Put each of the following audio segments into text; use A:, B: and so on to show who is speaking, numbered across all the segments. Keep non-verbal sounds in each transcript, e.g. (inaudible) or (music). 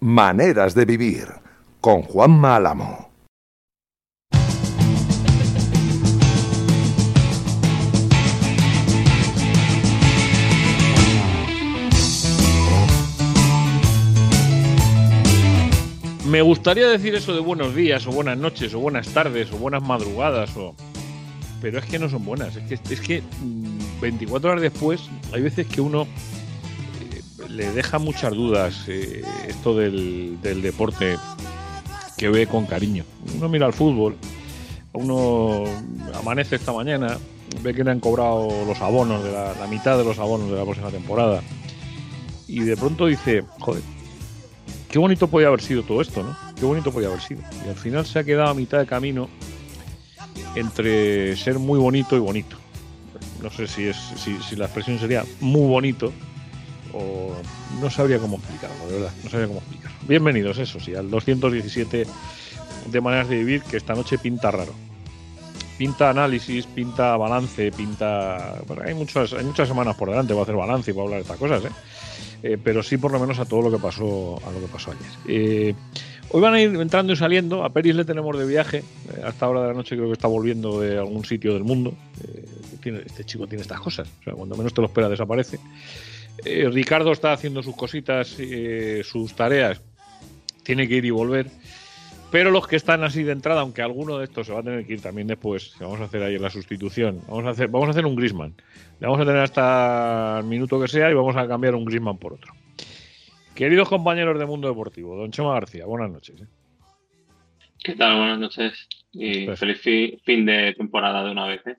A: Maneras de vivir con Juan Málamo.
B: Me gustaría decir eso de buenos días o buenas noches o buenas tardes o buenas madrugadas o pero es que no son buenas. Es que, es que 24 mm, horas después hay veces que uno le deja muchas dudas eh, esto del, deporte que ve con cariño. Uno mira al fútbol, uno amanece esta mañana, ve que le han cobrado los abonos, de la, la mitad de los abonos de la próxima temporada, y de pronto dice, joder, qué bonito podía haber sido todo esto, ¿no? Qué bonito podía haber sido. Y al final se ha quedado a mitad de camino entre ser muy bonito y bonito. No sé si, es, si, la expresión sería muy bonito no sabría cómo explicarlo, de verdad, no sabría cómo explicarlo. Bienvenidos, eso sí, al 217 de maneras de vivir que esta noche pinta raro. Pinta análisis, pinta balance, pinta... Bueno, hay, muchas, hay muchas semanas por delante para hacer balance y para hablar de estas cosas, ¿eh? ¿eh? pero sí por lo menos a todo lo que pasó, a lo que pasó ayer. Eh, Hoy van a ir entrando y saliendo. A Peris le tenemos de viaje. Eh, hasta ahora de la noche creo que está volviendo de algún sitio del mundo. Eh, este chico tiene estas cosas. O sea, cuando menos te lo espera, desaparece. Eh, Ricardo está haciendo sus cositas, sus tareas. Tiene que ir y volver. Pero los que están así de entrada, aunque alguno de estos se va a tener que ir también después, vamos a hacer ahí la sustitución. Vamos a hacer, vamos a hacer un Grisman. Le vamos a tener hasta el minuto que sea y vamos a cambiar un Grisman por otro. Queridos compañeros de Mundo Deportivo, don Chema García, buenas noches. ¿eh?
C: ¿Qué tal? Buenas noches y pues- feliz fin de temporada de una vez. ¿eh?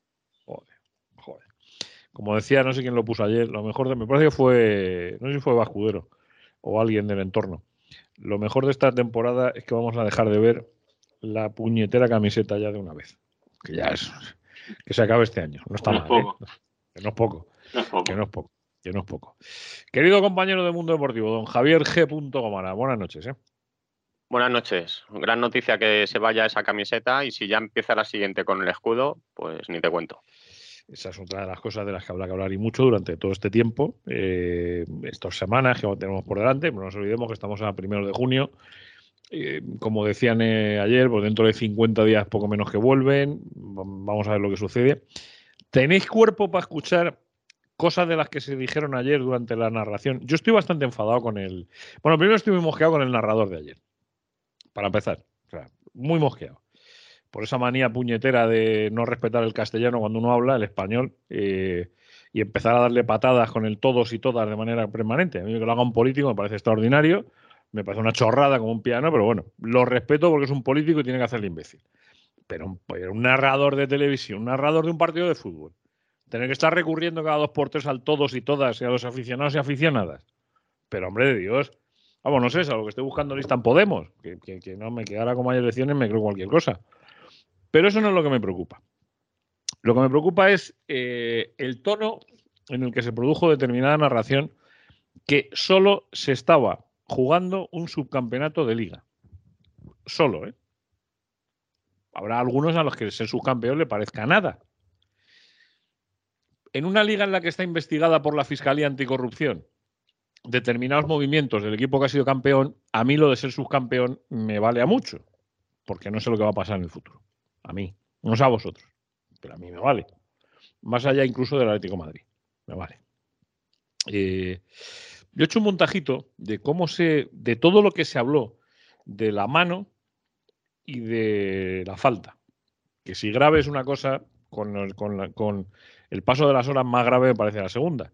B: Como decía, no sé quién lo puso ayer, lo mejor de, me parece que fue, no sé si fue Vascudero o alguien del entorno. Lo mejor de esta temporada es que vamos a dejar de ver la puñetera camiseta ya de una vez. Que ya es, que se acabe este año. No está mal. ¿eh? Que no es poco.
C: No es poco.
B: Que no es poco que no es poco. Querido compañero de Mundo Deportivo, don Javier G. Gomara, buenas noches. ¿eh?
D: Buenas noches. Gran noticia que se vaya esa camiseta y si ya empieza la siguiente con el escudo, pues ni te cuento.
B: Esa es otra de las cosas de las que habrá que hablar y mucho durante todo este tiempo, eh, estas semanas que tenemos por delante. No nos olvidemos que estamos a primero de junio. Eh, como decían eh, ayer, pues dentro de 50 días poco menos que vuelven. Vamos a ver lo que sucede. ¿Tenéis cuerpo para escuchar cosas de las que se dijeron ayer durante la narración. Yo estoy bastante enfadado con el. Bueno, primero estoy muy mosqueado con el narrador de ayer. Para empezar. O sea, muy mosqueado. Por esa manía puñetera de no respetar el castellano cuando uno habla, el español, y empezar a darle patadas con el todos y todas de manera permanente. A mí que lo haga un político me parece extraordinario. Me parece una chorrada como un piano, pero bueno, lo respeto porque es un político y tiene que hacerle imbécil. Pero pero un narrador de televisión, un narrador de un partido de fútbol, Tener que estar recurriendo cada dos por tres al todos y todas y a los aficionados y aficionadas. Pero hombre de Dios, vamos, no sé, es algo que estoy buscando lista en Podemos, que, no me quedara con mayores elecciones me creo cualquier cosa. Pero eso no es lo que me preocupa. Lo que me preocupa es eh, el tono en el que se produjo determinada narración que solo se estaba jugando un subcampeonato de liga. Solo, ¿eh? Habrá algunos a los que ser subcampeón le parezca nada en una liga en la que está investigada por la Fiscalía Anticorrupción determinados movimientos del equipo que ha sido campeón, a mí lo de ser subcampeón me vale a mucho, porque no sé lo que va a pasar en el futuro. A mí, no sé a vosotros, pero a mí me vale. Más allá incluso del Atlético Madrid, me vale. Eh, yo he hecho un montajito de cómo se, de todo lo que se habló de la mano y de la falta. Que si grave es una cosa, con, con, con el paso de las horas más grave me parece la segunda.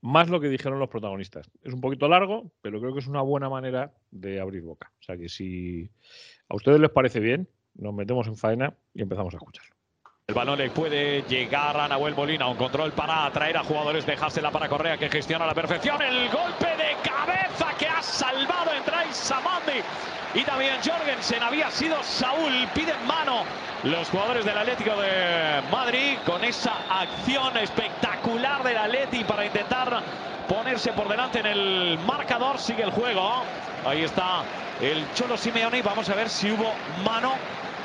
B: Más lo que dijeron los protagonistas. Es un poquito largo, pero creo que es una buena manera de abrir boca. O sea que si a ustedes les parece bien, nos metemos en faena y empezamos a escucharlo.
E: El balón le puede llegar a Nahuel Molina, un control para atraer a jugadores, dejársela para Correa que gestiona a la perfección. El golpe de cabeza que ha salvado entre Samandi y también Jorgensen. Había sido Saúl, piden mano los jugadores del Atlético de Madrid con esa acción espectacular del Atleti para intentar ponerse por delante en el marcador. Sigue el juego. Ahí está el Cholo Simeone y vamos a ver si hubo mano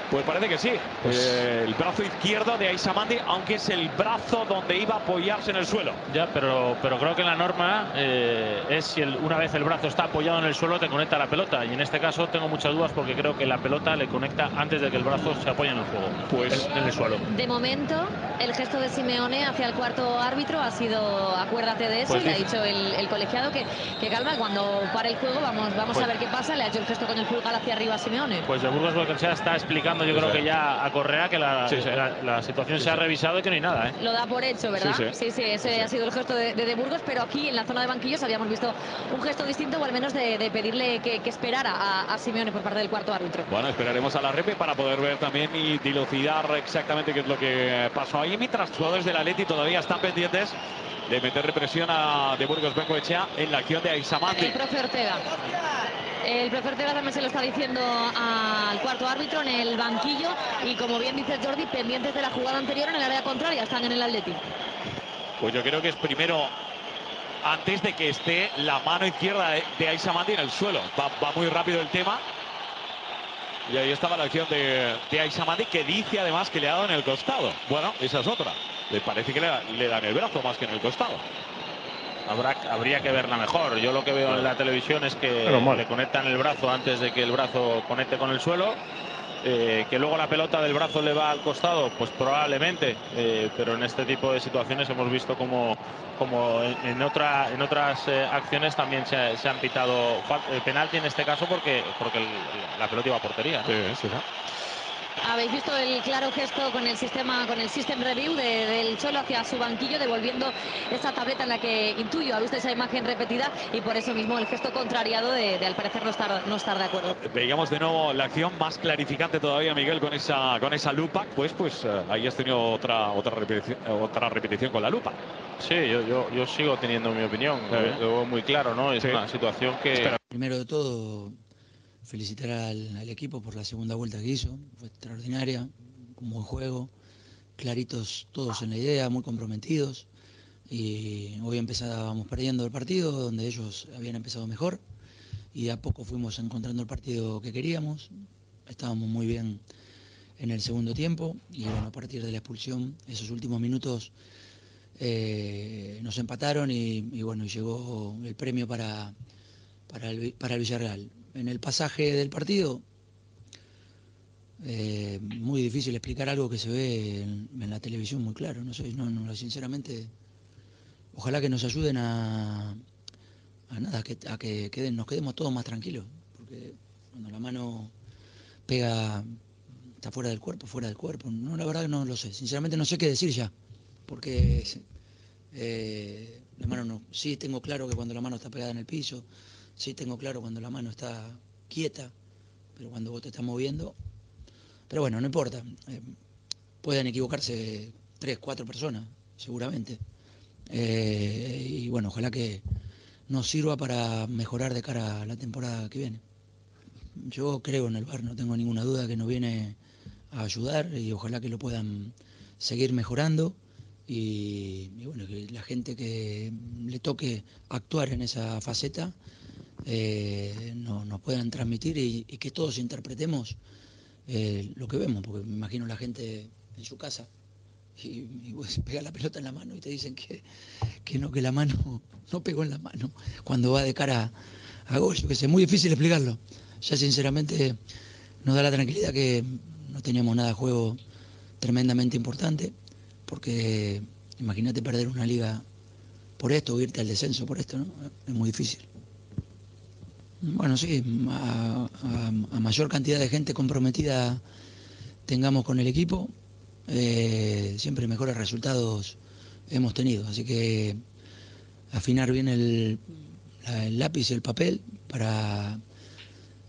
E: Pues parece que sí. Pues eh, el brazo izquierdo de Aisamandi, aunque es el brazo donde iba a apoyarse en el suelo.
F: Ya, pero, pero creo que la norma eh, es si una vez el brazo está apoyado en el suelo, te conecta la pelota. Y en este caso tengo muchas dudas porque creo que la pelota le conecta antes de que el brazo se apoye en el juego. Pues en, el suelo.
G: De momento, el gesto de Simeone hacia el cuarto árbitro ha sido acuérdate de eso pues y le ha dicho el, colegiado que, que, calma, cuando pare el juego vamos, vamos a pues ver qué pasa. Le ha hecho el gesto con el pulgar hacia arriba a Simeone.
F: Pues de Burgos está explicando, yo creo que ya a Correa, que la, la, situación se ha revisado y que no hay nada. ¿eh?
G: Lo da por hecho, ¿verdad? Sí, sí, ese ha sido el gesto de, de, Burgos, pero aquí en la zona de banquillos habíamos visto un gesto distinto o al menos de, pedirle que, esperara a, a, Simeone por parte del cuarto árbitro.
E: Bueno, esperaremos a la repe para poder ver también y dilucidar exactamente qué es lo que pasó ahí. Mientras los jugadores del Atleti todavía están pendientes de meter represión a de Burgos Bengoechea en la acción de Aisamandi.
G: El profe Ortega. El profe Ortega también se lo está diciendo al cuarto árbitro en el banquillo y como bien dice Jordi, pendientes de la jugada anterior en el área contraria, están en el Atleti.
E: Pues yo creo que es primero antes de que esté la mano izquierda de, de Aisamandi en el suelo. Va, muy rápido el tema. Y ahí estaba la acción de, de Aisamandi que dice además que le ha dado en el costado. Bueno, esa es otra. Le parece que le, le dan el brazo más que en el costado.
F: Habrá, habría que verla mejor. Yo lo que veo en la televisión es que le conectan el brazo antes de que el brazo conecte con el suelo. Eh, que luego la pelota del brazo le va al costado, pues probablemente, eh, pero en este tipo de situaciones hemos visto como, como en, otra, en otras eh, acciones también se, se han pitado penalti en este caso porque, porque la pelota iba a portería. Sí, sí,
G: habéis visto el claro gesto con el sistema, con el system review del Cholo hacia su banquillo, devolviendo esa tableta en la que intuyo, ha visto esa imagen repetida y por eso mismo el gesto contrariado de, al parecer no estar, no estar de acuerdo.
E: Veíamos de nuevo la acción más clarificante todavía, Miguel, con esa, con esa lupa, pues, pues eh, ahí has tenido otra, otra, repetición, otra repetición con la lupa.
F: Sí, yo, yo, yo sigo teniendo mi opinión, lo, veo muy claro, ¿no? Es una situación que...
H: Primero de todo, felicitar al, equipo por la segunda vuelta que hizo, fue extraordinaria, un buen juego, claritos todos en la idea, muy comprometidos. Y hoy empezábamos perdiendo el partido, donde ellos habían empezado mejor, y a poco fuimos encontrando el partido que queríamos. Estábamos muy bien en el segundo tiempo, y bueno, a partir de la expulsión, esos últimos minutos eh, nos empataron y, bueno, llegó el premio para, para el Villarreal en el pasaje del partido. Eh, muy difícil explicar algo que se ve en, la televisión muy claro. No sé, no, no, sinceramente, ojalá que nos ayuden a, a nada, que, a que nos quedemos todos más tranquilos, porque cuando la mano pega, está fuera del cuerpo, fuera del cuerpo. No, la verdad que no lo sé. Sinceramente no sé qué decir ya, porque eh, la mano no. Sí tengo claro que cuando la mano está pegada en el piso, Sí, tengo claro cuando la mano está quieta, pero cuando vos te estás moviendo. Pero bueno, no importa. Eh, pueden equivocarse tres, cuatro personas, seguramente. Eh, y bueno, ojalá que nos sirva para mejorar de cara a la temporada que viene. Yo creo en el bar, no tengo ninguna duda que nos viene a ayudar y ojalá que lo puedan seguir mejorando. y bueno, que la gente que le toque actuar en esa faceta eh, nos puedan transmitir y, que todos interpretemos eh, lo que vemos, porque me imagino la gente en su casa y, y (laughs) pega la pelota en la mano y te dicen que, que no, que la mano (laughs) no pegó en la mano cuando va de cara a gol, que es muy difícil explicarlo. Ya sinceramente nos da la tranquilidad que no teníamos nada de juego tremendamente importante, porque imagínate perder una liga por esto, o irte al descenso por esto, ¿no? Es muy difícil. Bueno, sí, a, mayor cantidad de gente comprometida tengamos con el equipo, eh, siempre mejores resultados hemos tenido. Así que afinar bien el, lápiz y el papel para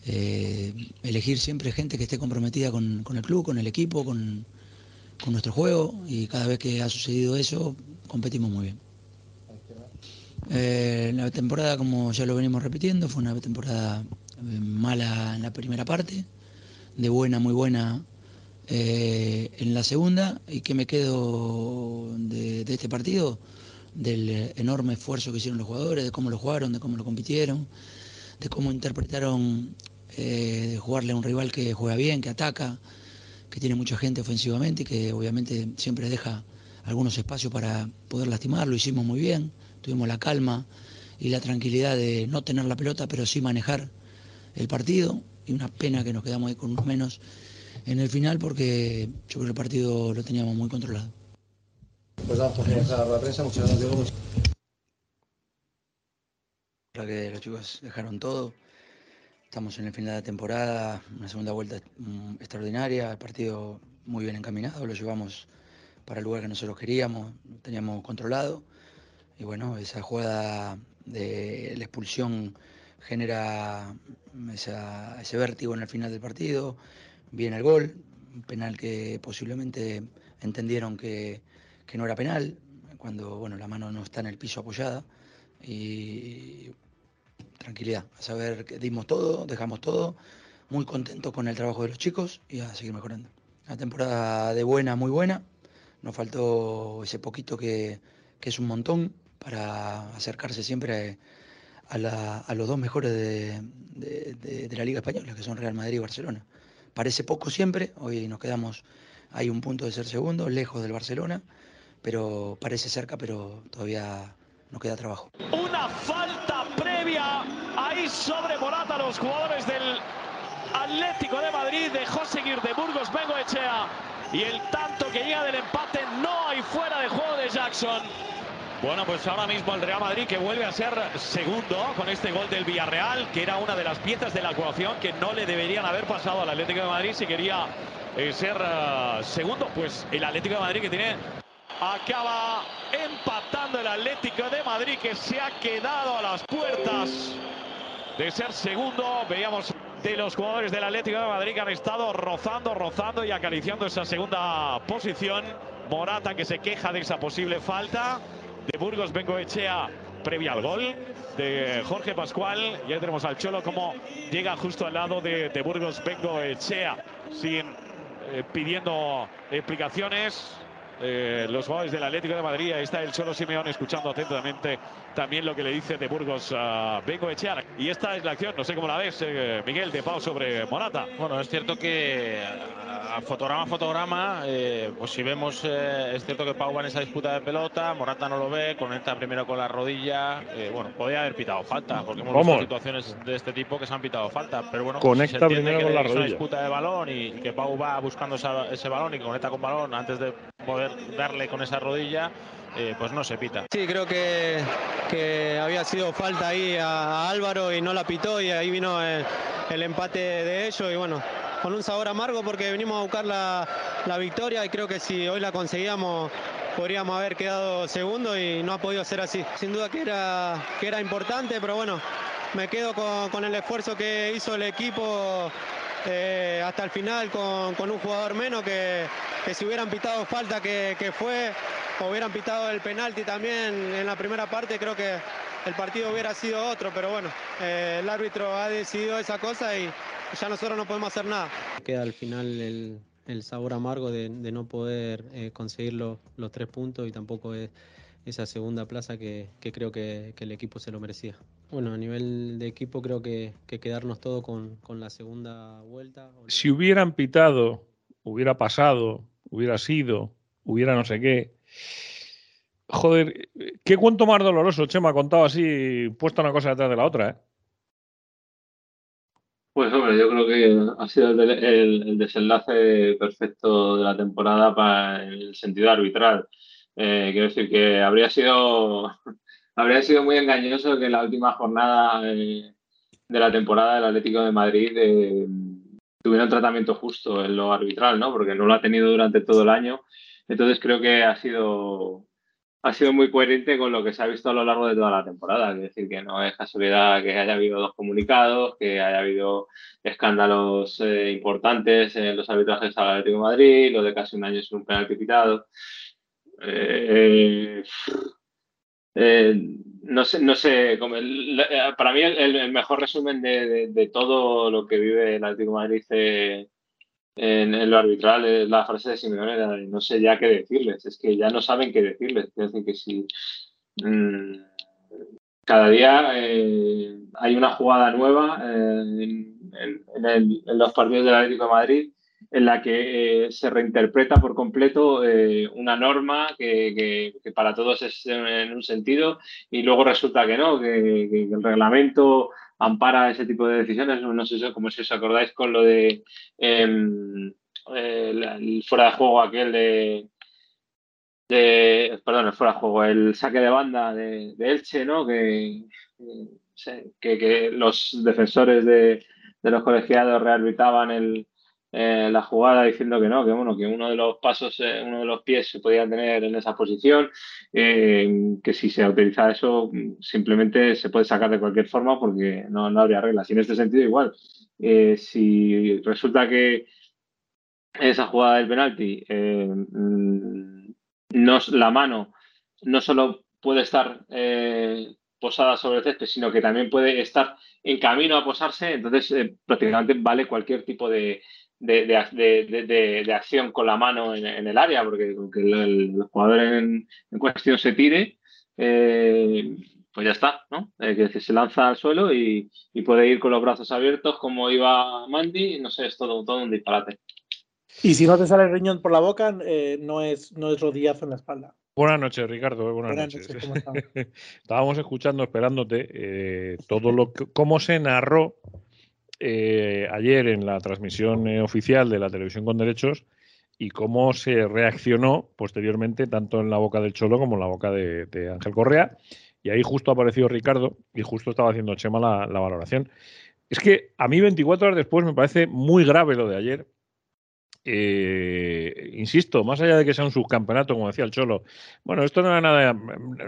H: eh, elegir siempre gente que esté comprometida con, el club, con el equipo, con nuestro juego y cada vez que ha sucedido eso competimos muy bien. Eh, la temporada, como ya lo venimos repitiendo, fue una temporada eh, mala en la primera parte, de buena, muy buena eh, en la segunda. ¿Y que me quedo de, este partido? Del enorme esfuerzo que hicieron los jugadores, de cómo lo jugaron, de cómo lo compitieron, de cómo interpretaron de jugarle a un rival que juega bien, que ataca, que tiene mucha gente ofensivamente y que obviamente siempre deja algunos espacios para poder lastimar, lo hicimos muy bien, tuvimos la calma y la tranquilidad de no tener la pelota, pero sí manejar el partido y una pena que nos quedamos ahí con unos menos en el final porque yo creo que el partido lo teníamos muy controlado.
I: Pues vamos a la prensa, muchas gracias.
H: que los chicos dejaron todo. Estamos en el final de la temporada, una segunda vuelta mm, extraordinaria, el partido muy bien encaminado, lo llevamos para el lugar que nosotros queríamos, teníamos controlado. Y bueno, esa jugada de la expulsión genera ese vértigo en el final del partido. Viene el gol, penal que posiblemente entendieron que, no era penal, cuando bueno, la mano no está en el piso apoyada. Y tranquilidad, a saber que dimos todo, dejamos todo, muy contentos con el trabajo de los chicos y a seguir mejorando. Una temporada de buena, muy buena. Nos faltó ese poquito que es un montón para acercarse siempre a, los dos mejores de, la Liga Española, que son Real Madrid y Barcelona. Parece poco siempre, hoy nos quedamos, hay un punto de ser segundo, lejos del Barcelona, pero parece cerca, pero todavía nos queda trabajo.
E: Una falta previa ahí sobre Morata, los jugadores del Atlético de Madrid dejó seguir de Burgos Bengo Echea y el tanto que llega del empate no hay fuera de juego de Jackson. Bueno, pues ahora mismo el Real Madrid que vuelve a ser segundo con este gol del Villarreal, que era una de las piezas de la ecuación que no le deberían haber pasado al Atlético de Madrid si quería eh, ser eh, segundo. Pues el Atlético de Madrid que tiene acaba empatando el Atlético de Madrid que se ha quedado a las puertas de ser segundo. Veíamos de los jugadores del Atlético de Madrid que han estado rozando, rozando y acariciando esa segunda posición. Morata que se queja de esa posible falta de Burgos Bengoechea previa al gol de Jorge Pascual. Ya tenemos al Cholo como llega justo al lado de, Burgos Bengoechea sin eh, pidiendo explicaciones. Eh, los jugadores del Atlético de Madrid. Ahí está el Cholo Simeón escuchando atentamente también lo que le dice de Burgos a Bengo Echea. Y esta es la acción, no sé cómo la ves, eh, Miguel, de Pau sobre Morata.
F: Bueno, es cierto que a fotograma a fotograma, eh, pues si vemos, es cierto que Pau va en esa disputa de pelota, Morata no lo ve, conecta primero con la rodilla. bueno, podría haber pitado falta, porque hemos visto situaciones de este tipo que se han pitado falta. Pero bueno,
B: conecta primero con la rodilla. Es una
F: disputa de balón y, que Pau va buscando ese balón y conecta con balón antes de poder darle con esa rodilla, eh, pues no se pita.
J: Sí, creo que, que había sido falta ahí a, Álvaro y no la pitó y ahí vino el, empate de ellos y bueno, con un sabor amargo porque venimos a buscar la, la, victoria y creo que si hoy la conseguíamos podríamos haber quedado segundo y no ha podido ser así. Sin duda que era, que era importante, pero bueno, me quedo con, con el esfuerzo que hizo el equipo eh, hasta el final con, con, un jugador menos que, que si hubieran pitado falta que, que, fue, hubieran pitado el penalti también en la primera parte, creo que el partido hubiera sido otro, pero bueno, eh, el árbitro ha decidido esa cosa y ya nosotros no podemos hacer nada.
K: Queda al final el, el sabor amargo de, de no poder eh, conseguir los, los tres puntos y tampoco es esa segunda plaza que, creo que, el equipo se lo merecía. Bueno, a nivel de equipo creo que, quedarnos todo con, la segunda vuelta.
B: Si hubieran pitado, hubiera pasado, hubiera sido, hubiera no sé qué. Joder, qué cuento más doloroso, Chema, contado así, puesto una cosa detrás de la otra, ¿eh?
C: Pues hombre, yo creo que ha sido el, el desenlace perfecto de la temporada para el sentido arbitral. Eh, quiero decir que habría sido, (laughs) habría sido muy engañoso que la última jornada eh, de la temporada del Atlético de Madrid eh, tuviera un tratamiento justo en lo arbitral, ¿no? Porque no lo ha tenido durante todo el año. Entonces creo que ha sido, ha sido muy coherente con lo que se ha visto a lo largo de toda la temporada. Es decir, que no es casualidad que haya habido dos comunicados, que haya habido escándalos importantes en los arbitrajes al Atlético de Madrid, lo de casi un año sin un penalti pitado. Eh, eh, no sé, no sé eh, para mí el, mejor resumen de, todo lo que vive el Atlético Madrid en, lo arbitral es la frase de Simeone, no sé ya qué decirles, es que ya no saben qué decirles. Es decir, que si mm, cada día hay una jugada nueva en, los partidos del Atlético de Madrid en la que eh, se reinterpreta por completo eh, una norma que, para todos es en, un sentido y luego resulta que no, que, el reglamento ampara ese tipo de decisiones. No sé como si os acordáis con lo de em, el, fuera de juego aquel de, perdón, el fuera de juego, el saque de banda de, Elche, ¿no? Que, que, los defensores de, los colegiados rearbitraban el, eh, la jugada diciendo que no, que bueno, que uno de los pasos, eh, uno de los pies se podía tener en esa posición, eh, que si se utiliza eso simplemente se puede sacar de cualquier forma porque no, habría reglas. Y en este sentido igual, si resulta que esa jugada del penalti, mm, no, la mano no solo puede estar posada sobre el césped, sino que también puede estar en camino a posarse, entonces prácticamente vale cualquier tipo de, de, acción con la mano en, el área, porque aunque el, jugador en, cuestión se tire, eh, pues ya está, ¿no? Eh, que se lanza al suelo y, puede ir con los brazos abiertos como iba Mandy, no sé, es todo, todo un disparate.
L: Y si no te sale el riñón por la boca, eh, no, es, no es rodillazo en la espalda.
B: Buenas noches, Ricardo. Buenas, noches. (laughs) Estábamos escuchando, esperándote, todo lo que, cómo se narró eh, ayer en la transmisión eh, oficial de la televisión con derechos y cómo se reaccionó posteriormente tanto en la boca del Cholo como en la boca de, Ángel Correa. Y ahí justo apareció Ricardo y justo estaba haciendo Chema la, valoración. Es que a mí 24 horas después me parece muy grave lo de ayer. Eh, insisto, más allá de que sea un subcampeonato, como decía el Cholo, bueno, esto no era nada,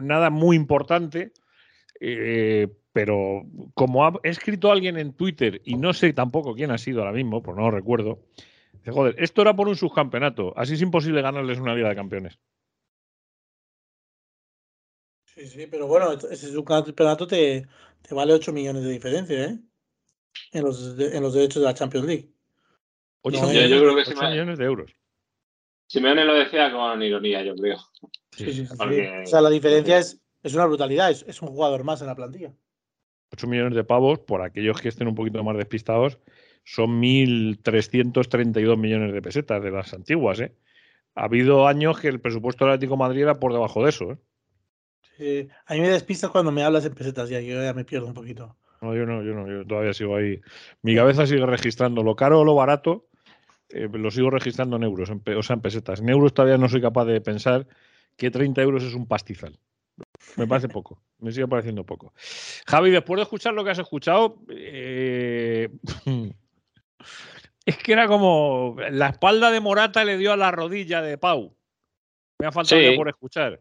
B: nada muy importante, pero como ha escrito alguien en Twitter, y no sé tampoco quién ha sido ahora mismo, pues no lo recuerdo, dice, joder, esto era por un subcampeonato, así es imposible ganarles una Liga de Campeones.
L: Sí, sí, pero bueno, ese subcampeonato te, te vale 8 millones de diferencia, ¿eh? En los, en los derechos de la Champions League.
B: 8, millones, de euros.
C: Simeone lo decía con ironía, yo creo.
L: Sí, sí, O sea, la diferencia es, es una brutalidad, es, es un jugador más en la plantilla.
B: 8 millones de pavos, por aquellos que estén un poquito más despistados, son 1.332 millones de pesetas de las antiguas. ¿eh? Ha habido años que el presupuesto del Atlético de Madrid era por debajo de eso.
L: ¿eh? a mí me despistas cuando me hablas en pesetas, ya yo ya me pierdo un poquito.
B: No, yo no, yo no, yo todavía sigo ahí. Mi cabeza sigue registrando lo caro o lo barato, eh, lo sigo registrando en euros, o sea, en pesetas. En euros todavía no soy capaz de pensar que 30 euros es un pastizal. Me parece poco, me sigue pareciendo poco. Javi, después de escuchar lo que has escuchado, eh, (laughs) es que era como la espalda de Morata le dio a la rodilla de Pau. Me ha faltado por escuchar.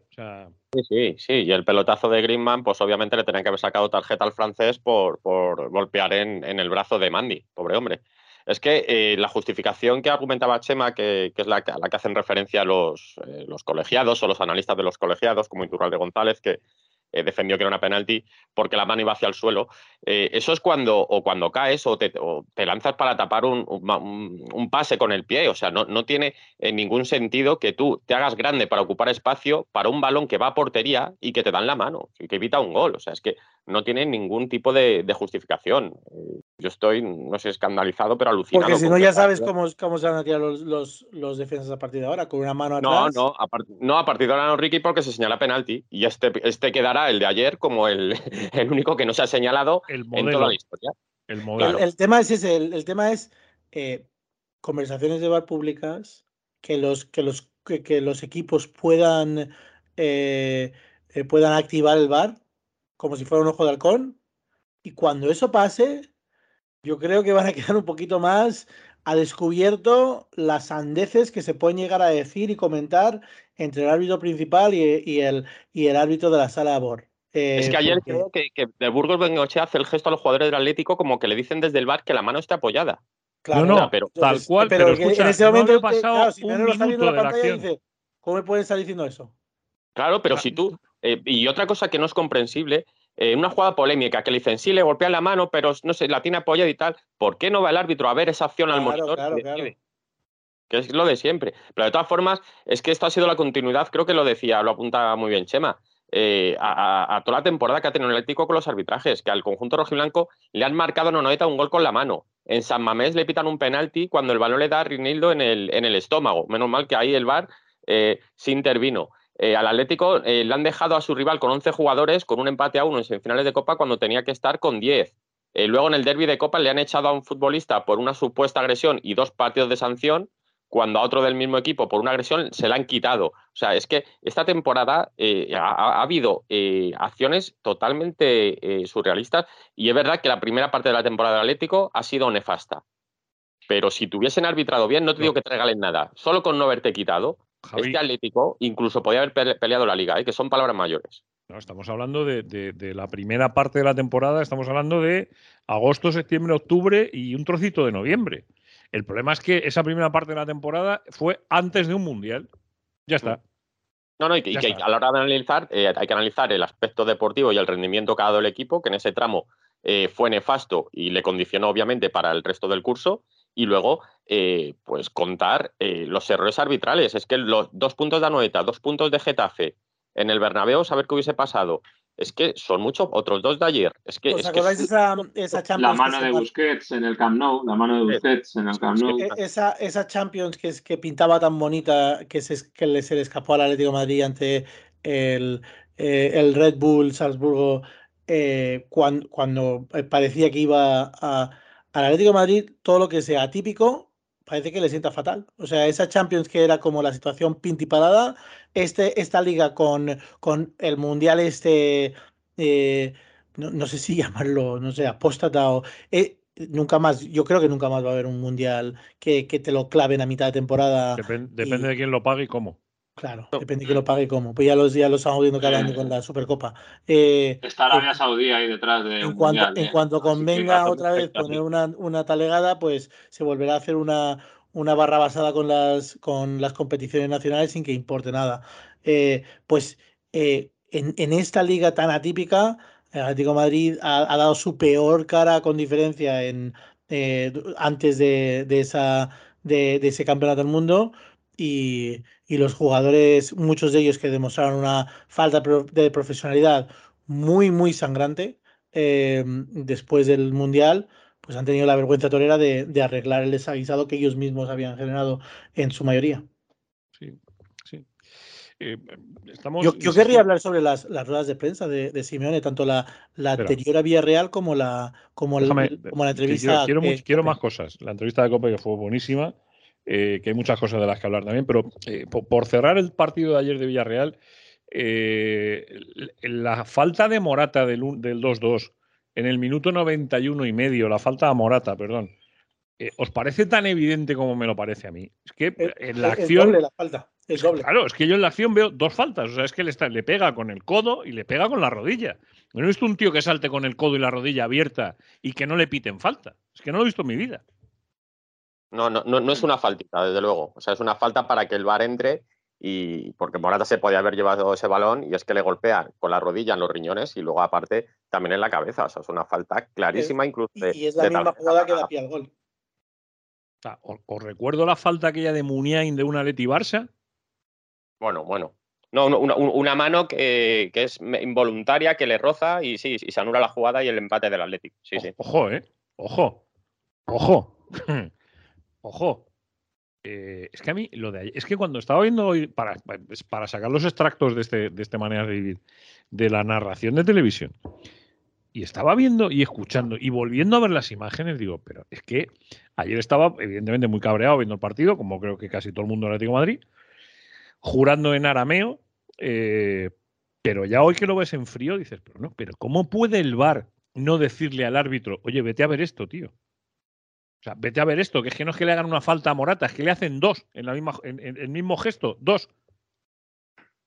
D: Sí, sí, sí. Y el pelotazo de Greenman, pues obviamente le tenían que haber sacado tarjeta al francés por, golpear en, en, el brazo de Mandy, pobre hombre. Es que eh, la justificación que argumentaba Chema, que, es la, a la que hacen referencia los, eh, los colegiados o los analistas de los colegiados, como Iturralde González, que eh, defendió que era una penalti porque la mano iba hacia el suelo. Eh, eso es cuando, o cuando caes o te, lanzas para tapar un, pase con el pie. O sea, no, no tiene eh, ningún sentido que tú te hagas grande para ocupar espacio para un balón que va a portería y que te dan la mano y que evita un gol. O sea, es que no tiene ningún tipo de, justificación. Yo estoy, no sé, escandalizado, pero alucinado.
L: Porque si no, ya sabes cómo, cómo se van a tirar los, los, defensas a partir de ahora, con una mano
D: atrás. No, no, a, no, a partir de ahora no, Ricky, porque se señala penalti y este, este quedará el de ayer como el, (laughs) el único que no se ha señalado en toda la historia.
B: El, modelo.
L: el, tema es ese, el, tema es eh, conversaciones de bar públicas, que los, que los, que, los equipos puedan, eh, eh, puedan activar el bar como si fuera un ojo de halcón. Y cuando eso pase, yo creo que van a (laughs) quedar un poquito más a descubierto las sandeces que se pueden llegar a decir y comentar entre el árbitro principal y, el, y el árbitro de la sala de BOR.
D: es que ayer creo que, de Burgos Bengoche hace el gesto a los jugadores del Atlético como que le dicen desde el bar que la mano está apoyada.
B: Claro, no, pero tal cual, pero, escucha, en ese momento no pasado si
L: un lo está viendo la pantalla dice, ¿cómo me pueden estar diciendo eso?
D: Claro, pero si tú eh, y otra cosa que no es comprensible eh, una jugada polémica que le dicen sí le golpean la mano, pero no sé, la tiene apoyada y tal, ¿por qué no va el árbitro a ver esa acción al monitor? Que es lo de siempre. Pero de todas formas, es que esto ha sido la continuidad, creo que lo decía, lo apuntaba muy bien Chema. eh, a, toda la temporada que ha tenido el Atlético con los arbitrajes, que al conjunto rojiblanco le han marcado no un gol con la mano. En San Mamés le pitan un penalti cuando el balón le da a Rinildo en el, en el estómago. Menos mal que ahí el VAR eh, se intervino. Eh, al Atlético le han dejado a su rival con 11 jugadores con un empate a uno en semifinales de Copa cuando tenía que estar con 10. luego en el derby de Copa le han echado a un futbolista por una supuesta agresión y dos partidos de sanción cuando a otro del mismo equipo por una agresión se la han quitado. O sea, es que esta temporada eh, ha, habido eh, acciones totalmente eh, surrealistas y es verdad que la primera parte de la temporada del Atlético ha sido nefasta. Pero si tuviesen arbitrado bien, no te digo que te regalen nada. Solo con no haberte quitado, este Atlético incluso podía haber peleado la liga, que son palabras mayores.
B: No, estamos hablando de, de, la primera parte de la temporada, estamos hablando de agosto, septiembre, octubre y un trocito de noviembre. El problema es que esa primera parte de la temporada fue antes de un mundial. Ya está.
D: No, no, y que, a la hora de analizar, eh, hay que analizar el aspecto deportivo y el rendimiento que ha dado el equipo, que en ese tramo eh, fue nefasto y le condicionó obviamente para el resto del curso. Y luego, eh, pues contar los errores arbitrales. Es que los dos puntos de Anoeta, dos puntos de Getafe en el Bernabéu, saber qué hubiese pasado es que son muchos otros dos de ayer. Es que,
L: ¿Os acordáis de esa, esa,
C: Champions? La mano de Busquets en el Camp Nou, la mano de Busquets en el Camp Nou.
L: Esa, esa Champions que, es, que pintaba tan bonita que se, que se le escapó al Atlético de Madrid ante el, eh, el Red Bull Salzburgo eh, cuando, cuando, parecía que iba a, al Atlético de Madrid todo lo que sea atípico parece que le sienta fatal. O sea, esa Champions que era como la situación pintiparada, este, esta liga con, con el Mundial este, eh, no, sé si (laughs) llamarlo, no sé, apóstata o... Eh, nunca más, yo creo que nunca más va a haber un Mundial que, que te lo claven a mitad de temporada.
B: depende de quién lo pague y cómo.
L: Claro, depende de quién lo pague y cómo. Pues ya los, ya lo estamos viendo cada año con la Supercopa. Eh,
C: Está Arabia Saudí ahí detrás de.
L: En cuanto, en ¿eh? cuanto convenga otra vez poner una, una, talegada, pues se volverá a hacer una, una barra basada con las, con las competiciones nacionales sin que importe nada. Eh, pues en, en, esta liga tan atípica, el Atlético Madrid ha, dado su peor cara con diferencia en, antes de, de esa, de, de ese campeonato del mundo y, los jugadores, muchos de ellos que demostraron una falta de profesionalidad muy, muy sangrante eh, después del Mundial, pues han tenido la vergüenza torera de, arreglar el desaguisado que ellos mismos habían generado en su mayoría.
B: Sí, sí.
L: Eh, yo, querría hablar sobre las, las ruedas de prensa de, Simeone, tanto la, la anterior a Villarreal como la, como, como la entrevista.
B: Quiero, quiero, más cosas. La entrevista de Copa que fue buenísima. Eh, que hay muchas cosas de las que hablar también, pero eh, por, cerrar el partido de ayer de Villarreal, eh, la falta de Morata del, 2-2 en el minuto 91 y medio, la falta de Morata, perdón, ¿os parece tan evidente como me lo parece a mí? Es que en la acción...
L: doble la falta. Es doble.
B: Claro, es que yo en la acción veo dos faltas. O sea, es que le, está, le pega con el codo y le pega con la rodilla. No he visto un tío que salte con el codo y la rodilla abierta y que no le piten falta. Es que no lo he visto en mi vida.
D: No, no, no, es una faltita, desde luego. O sea, es una falta para que el bar entre y porque Morata se podía haber llevado ese balón y es que le golpea con la rodilla en los riñones y luego aparte también en la cabeza. O sea, es una falta clarísima incluso.
L: y es la misma jugada que da pie al gol.
B: os, recuerdo la falta aquella de Muniain de una Leti Barça.
D: Bueno, bueno. No, una, mano que, es involuntaria, que le roza y sí, y se anula la jugada y el empate del Atlético. Sí, sí.
B: Ojo, eh. Ojo. Ojo. (clears throat) Ojo, eh, es que a mí lo de es que cuando estaba viendo hoy, para, pues, sacar los extractos de este, de esta manera de vivir, de la narración de televisión, y estaba viendo y escuchando y volviendo a ver las imágenes, digo, pero es que ayer estaba evidentemente muy cabreado viendo el partido, como creo que casi todo el mundo del Atlético Madrid, jurando en arameo, eh, pero ya hoy que lo ves en frío dices, pero no, pero ¿cómo puede el VAR no decirle al árbitro, oye, vete a ver esto, tío? O sea, vete a ver esto, que es que no es que le hagan una falta a Morata, es que le hacen dos en, la misma, en, el mismo gesto, dos.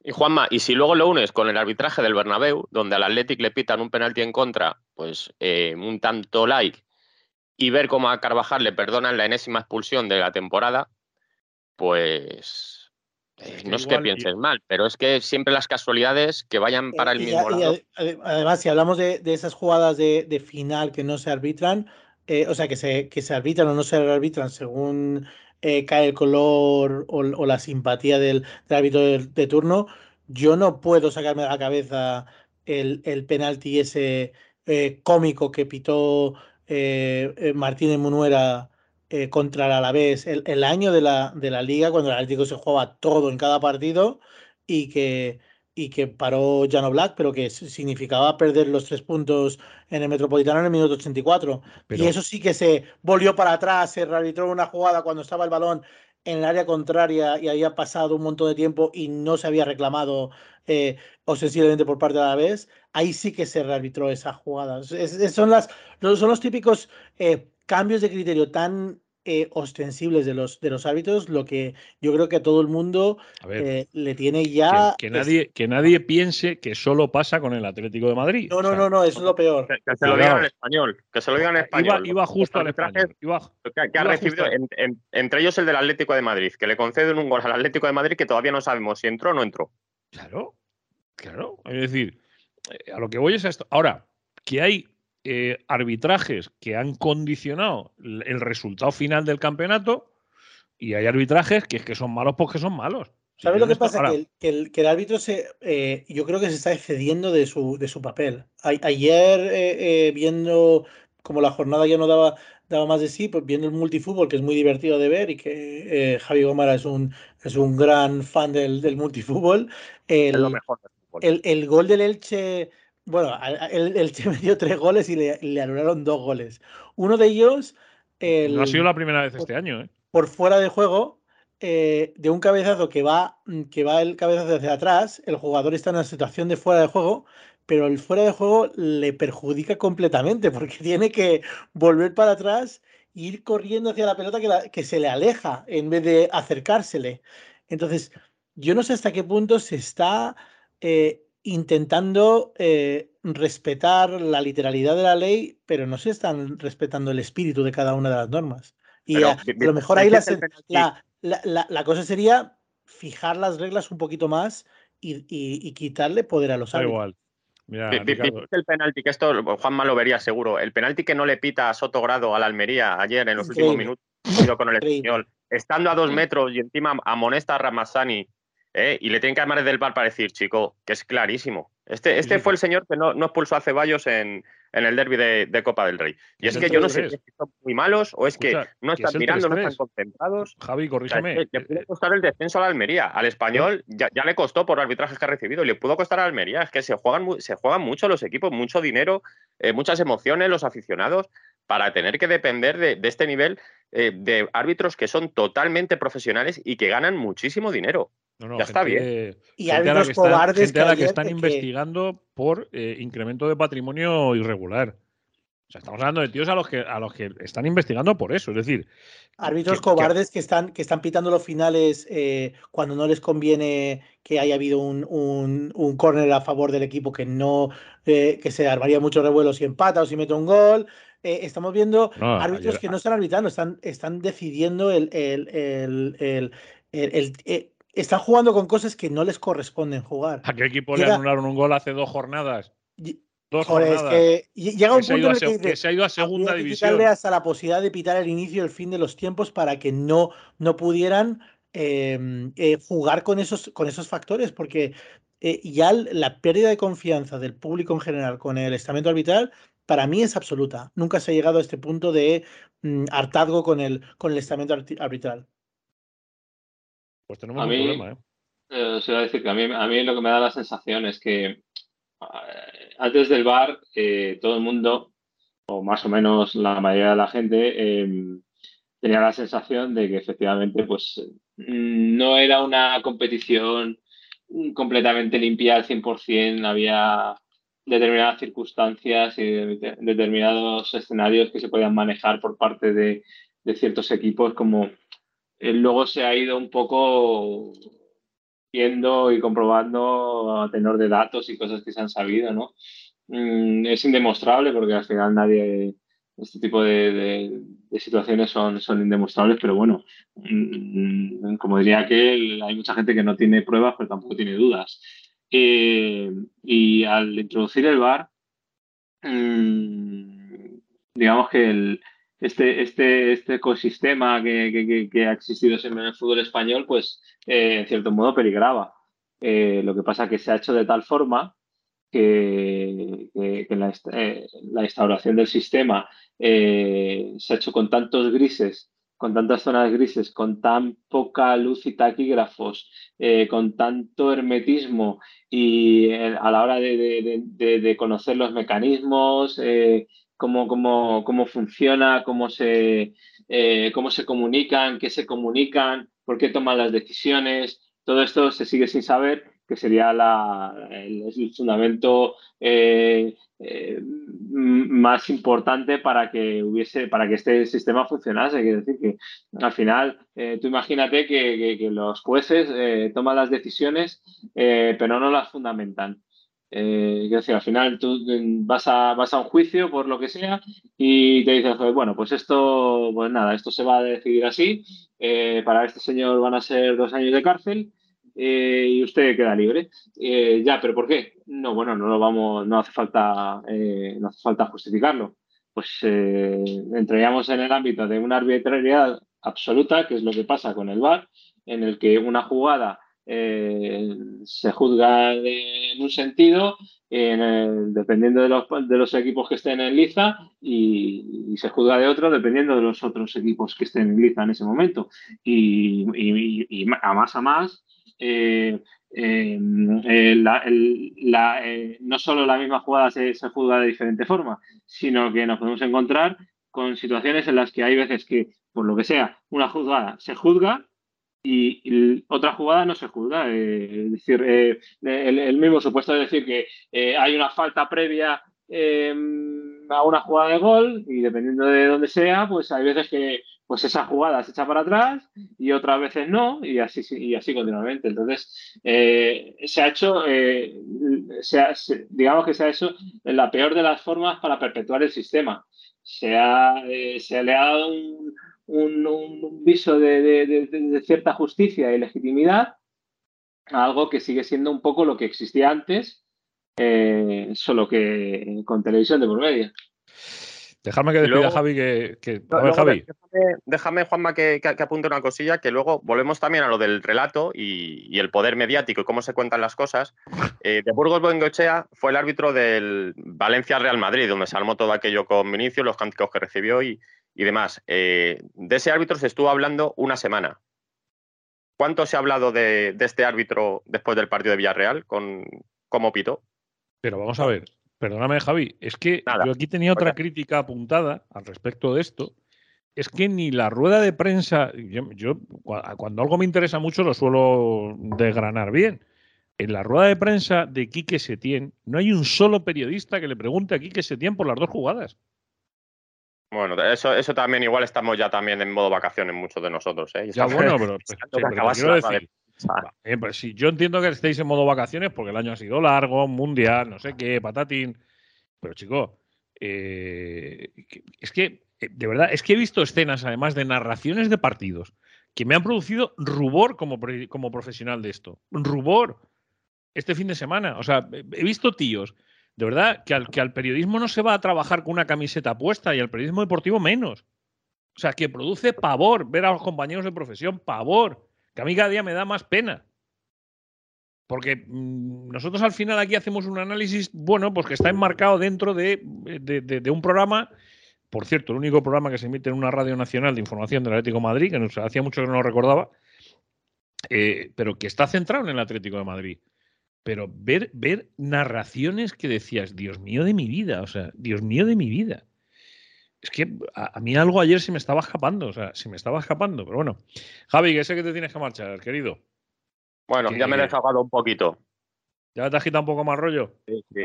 D: Y Juanma, y si luego lo unes con el arbitraje del Bernabéu, donde al Athletic le pitan un penalti en contra, pues eh, un tanto like, y ver cómo a Carvajal le perdonan la enésima expulsión de la temporada, pues eh, no es que pienses mal, pero es que siempre las casualidades que vayan para el mismo lado.
L: además, si hablamos de, esas jugadas de, final que no se arbitran, eh, o sea, que se, que se arbitran o no se arbitran según eh, cae el color o, la simpatía del, árbitro de, turno, yo no puedo sacarme de la cabeza el, el penalti ese eh, cómico que pitó Martínez Munuera contra el Alavés el, el año de la, de la liga, cuando el Atlético se jugaba todo en cada partido y que, y que paró Jano Black, pero que significaba perder los tres puntos en el Metropolitano en el minuto 84. Y eso sí que se volvió para atrás, se rearbitró una jugada cuando estaba el balón en el área contraria y había pasado un montón de tiempo y no se había reclamado eh, ostensiblemente por parte de la vez, ahí sí que se rearbitró esa jugada. son, las, son los típicos eh, cambios de criterio tan eh, ostensibles de los, de los árbitros, lo que yo creo que a todo el mundo eh, le tiene ya.
B: Que, nadie, que nadie piense que solo pasa con el Atlético de Madrid.
L: No, no, no, no, eso es lo peor.
D: Que, se lo digan en español. Que se lo digan en español.
B: Iba, justo al español.
D: que, ha recibido, entre ellos el del Atlético de Madrid, que le conceden un gol al Atlético de Madrid que todavía no sabemos si entró o no entró.
B: Claro, claro. Es decir, eh, a lo que voy es a esto. Ahora, que hay eh, arbitrajes que han condicionado el resultado final del campeonato y hay arbitrajes que es que son malos porque son malos.
L: ¿Sabes lo que pasa? que, el, que, el, árbitro se, eh, yo creo que se está excediendo de su, de su papel. ayer, eh, viendo como la jornada ya no daba, daba más de sí, pues viendo el multifútbol, que es muy divertido de ver y que Javi Gómara es un, es un gran fan del, del multifútbol. El,
D: lo mejor
L: el, el, gol del Elche bueno, él, él metió tres goles y le, le, anularon dos goles. Uno de ellos.
B: no ha sido la primera vez este año, ¿eh?
L: Por fuera de juego, eh, de un cabezazo que va, que va el cabezazo hacia atrás, el jugador está en una situación de fuera de juego, pero el fuera de juego le perjudica completamente porque (laughs) tiene que volver para atrás e ir corriendo hacia la pelota que, que se le aleja en vez de acercársele. Entonces, yo no sé hasta qué punto se está eh, intentando eh, respetar la literalidad de la ley, pero no se están respetando el espíritu de cada una de las normas. Y a, lo mejor ahí la, la, cosa sería fijar las reglas un poquito más y, quitarle poder a los árbitros. igual.
D: Mira, el penalti, que esto Juanma lo vería seguro. El penalti que no le pita a Soto Grado a la Almería ayer en los últimos minutos con el español, estando a dos metros y encima amonesta a Ramazzani ¿eh? y le tienen que llamar del bar para decir, chico, que es clarísimo. Este, este fue el señor que no, no expulsó a Ceballos en, en el derby de, Copa del Rey. Y es, que yo no sé si son muy malos o es que no están mirando, no están concentrados.
B: Javi, corrígeme.
D: le pudo costar el descenso a la Almería. Al español ya, le costó por arbitrajes que ha recibido le pudo costar a la Almería. Es que se juegan, se juegan mucho los equipos, mucho dinero, eh, muchas emociones, los aficionados, para tener que depender de, este nivel eh, de árbitros que son totalmente profesionales y que ganan muchísimo dinero ya está bien.
L: Y árbitros cobardes
B: que, que están investigando por eh, incremento de patrimonio irregular. O sea, estamos hablando de tíos a los que a los que están investigando por eso. Es decir,
L: árbitros cobardes que, están que están pitando los finales eh, cuando no les conviene que haya habido un, un, un córner a favor del equipo que no eh, que se armaría mucho revuelo si empata o si mete un gol. estamos viendo árbitros que no están arbitrando, están, están decidiendo el, el, el, el están jugando con cosas que no les corresponden jugar.
B: ¿A qué equipo le anularon un gol hace dos jornadas?
L: Dos jornadas. que llega un punto
B: en el que, se ha ido a segunda división.
L: hasta la posibilidad de pitar el inicio y el fin de los tiempos para que no, no pudieran em, eh, jugar con esos, con esos factores, porque eh, ya la pérdida de confianza del público en general con el estamento arbitral para mí es absoluta. Nunca se ha llegado a este punto de mm, hartazgo con el, con el estamento arbitral.
B: Pues tenemos un problema, ¿eh?
C: ¿eh? A decir que a mí, a mí lo que me da la sensación es que eh, antes del bar eh, todo el mundo, o más o menos la mayoría de la gente, em, tenía la sensación de que efectivamente pues no era una competición completamente limpia al 100%, había determinadas circunstancias y determinados escenarios que se podían manejar por parte de, de ciertos equipos como luego se ha ido un poco viendo y comprobando a tenor de datos y cosas que se han sabido, ¿no? Mm, es indemostrable porque al final nadie, este tipo de, situaciones son, son indemostrables, pero bueno, mm, como diría que hay mucha gente que no tiene pruebas, pero tampoco tiene dudas. Eh, y al introducir el mm, digamos que el, este, este, este ecosistema que, ha existido siempre en el fútbol español, pues eh, en cierto modo peligraba. lo que pasa que se ha hecho de tal forma que, la, instauración del sistema se ha hecho con tantos grises con tantas zonas grises, con tan poca luz y taquígrafos, eh, con tanto hermetismo y eh, a la hora de, conocer los mecanismos, eh, cómo, cómo, funciona, cómo se, cómo se comunican, qué se comunican, por qué toman las decisiones, todo esto se sigue sin saber, que sería el, fundamento eh, más importante para que hubiese, para que este sistema funcionase. Quiere decir que al final, eh, tú imagínate que, los jueces eh, toman las decisiones, pero no las fundamentan. Quiero decir, al final tú vas a, vas a un juicio por lo que sea y te dices, bueno, pues esto, pues nada, esto se va a decidir así. para este señor van a ser dos años de cárcel eh, y usted queda libre. Eh, ya, pero ¿por qué? No, bueno, no lo vamos, no hace falta, eh, no hace falta justificarlo. Pues entraríamos en el ámbito de una arbitrariedad absoluta, que es lo que pasa con el VAR, en el que una jugada se juzga en un sentido, dependiendo de los, de los, equipos que estén en liza, y, se juzga de otro dependiendo de los otros equipos que estén en liza en ese momento. Y, a más a más, eh, eh, eh, no solo la misma jugada se, juzga de diferente forma, sino que nos podemos encontrar con situaciones en las que hay veces que, por lo que sea, una juzgada se juzga y, otra jugada no se juzga. es decir, el, mismo supuesto de decir que hay una falta previa a una jugada de gol y dependiendo de dónde sea, pues hay veces que pues esa jugada se echa para atrás y otras veces no, y así, y así continuamente. Entonces, eh, se ha hecho, eh, digamos que se ha hecho la peor de las formas para perpetuar el sistema. Se, ha, eh, se le dado un, viso de, cierta justicia y legitimidad a algo que sigue siendo un poco lo que existía antes, solo que con televisión de por medio.
B: Dejadme que despida Javi que.
D: Déjame, Juanma, que, apunte una cosilla, que luego volvemos también a lo del relato y, el poder mediático y cómo se cuentan las cosas. Eh, de Burgos Bengochea fue el árbitro del Valencia Real Madrid, donde se armó todo aquello con Vinicio, los cánticos que recibió y, demás. Eh, de ese árbitro se estuvo hablando una semana. ¿Cuánto se ha hablado de, este árbitro después del partido de Villarreal con cómo pito?
B: Pero vamos a ver, Perdóname, Javi, es que yo aquí tenía otra crítica apuntada al respecto de esto. Es que ni la rueda de prensa, yo, cuando algo me interesa mucho lo suelo desgranar bien. En la rueda de prensa de Quique Setién no hay un solo periodista que le pregunte a Quique Setién por las dos jugadas.
D: Bueno, eso, eso también igual estamos ya también en modo vacaciones muchos de nosotros. ¿eh?
B: Ya, bueno, (laughs) pero, pues sí, yo entiendo que estéis en modo vacaciones porque el año ha sido largo, mundial, no sé qué, patatín. Pero chico, eh, es que, eh, de verdad, es que he visto escenas, además de narraciones de partidos, que me han producido rubor como, como profesional de esto. Rubor. Este fin de semana. O sea, he visto tíos, de verdad, que al, que al periodismo no se va a trabajar con una camiseta puesta y al periodismo deportivo menos. O sea, que produce pavor ver a los compañeros de profesión, pavor que a mí cada día me da más pena. Porque mm, nosotros al final aquí hacemos un análisis, bueno, pues que está enmarcado dentro de, un programa, por cierto, el único programa que se emite en una radio nacional de información del Atlético de Madrid, que nos hacía mucho que no lo recordaba, eh, pero que está centrado en el Atlético de Madrid. Pero ver, ver narraciones que decías, Dios mío de mi vida, o sea, Dios mío de mi vida es que a, mí algo ayer se me estaba escapando, o sea, se me estaba escapando, pero bueno. Javi, que sé que te tienes que marchar, querido.
D: Bueno, ya me he un poquito.
B: ¿Ya te agita un poco más rollo?
D: Sí, sí,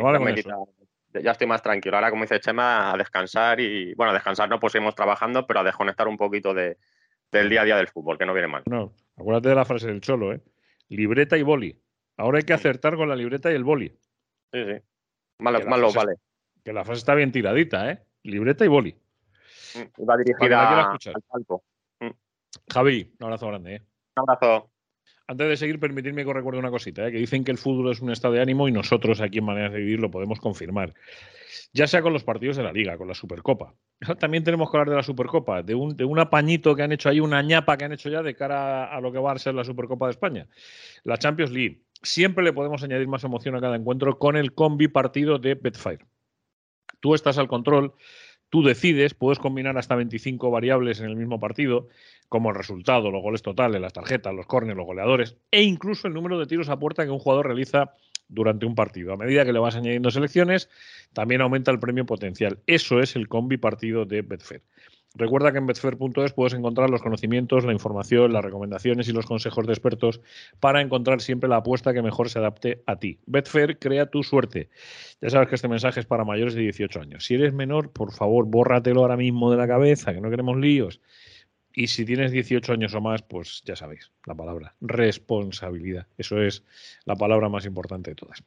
D: ya, estoy más tranquilo. Ahora, como dice Chema, a descansar y, bueno, a descansar no, pues seguimos trabajando, pero a desconectar un poquito de, del día a día del fútbol, que no viene mal.
B: No, acuérdate de la frase del Cholo, ¿eh? Libreta y boli. Ahora hay que acertar con la libreta y el boli.
D: Sí, sí. Malo, malo vale.
B: Que la frase está bien tiradita, ¿eh? Libreta y boli.
D: Va dirigida al palco.
B: Mm. Javi, un abrazo grande. ¿eh?
D: Un abrazo.
B: Antes de seguir, permitidme que os recuerde una cosita, ¿eh? que dicen que el fútbol es un estado de ánimo y nosotros aquí en Maneras de Vivir lo podemos confirmar. Ya sea con los partidos de la Liga, con la Supercopa. También tenemos que hablar de la Supercopa, de un, de un apañito que han hecho ahí, una ñapa que han hecho ya de cara a lo que va a ser la Supercopa de España. La Champions League, siempre le podemos añadir más emoción a cada encuentro con el combi partido de Betfire. Tú estás al control, tú decides, puedes combinar hasta 25 variables en el mismo partido, como el resultado, los goles totales, las tarjetas, los córneres, los goleadores, e incluso el número de tiros a puerta que un jugador realiza durante un partido. A medida que le vas añadiendo selecciones, también aumenta el premio potencial. Eso es el combi partido de Betfair. Recuerda que en betfair.es puedes encontrar los conocimientos, la información, las recomendaciones y los consejos de expertos para encontrar siempre la apuesta que mejor se adapte a ti. Betfair crea tu suerte. Ya sabes que este mensaje es para mayores de 18 años. Si eres menor, por favor, bórratelo ahora mismo de la cabeza, que no queremos líos. Y si tienes 18 años o más, pues ya sabéis la palabra, responsabilidad. Eso es la palabra más importante de todas.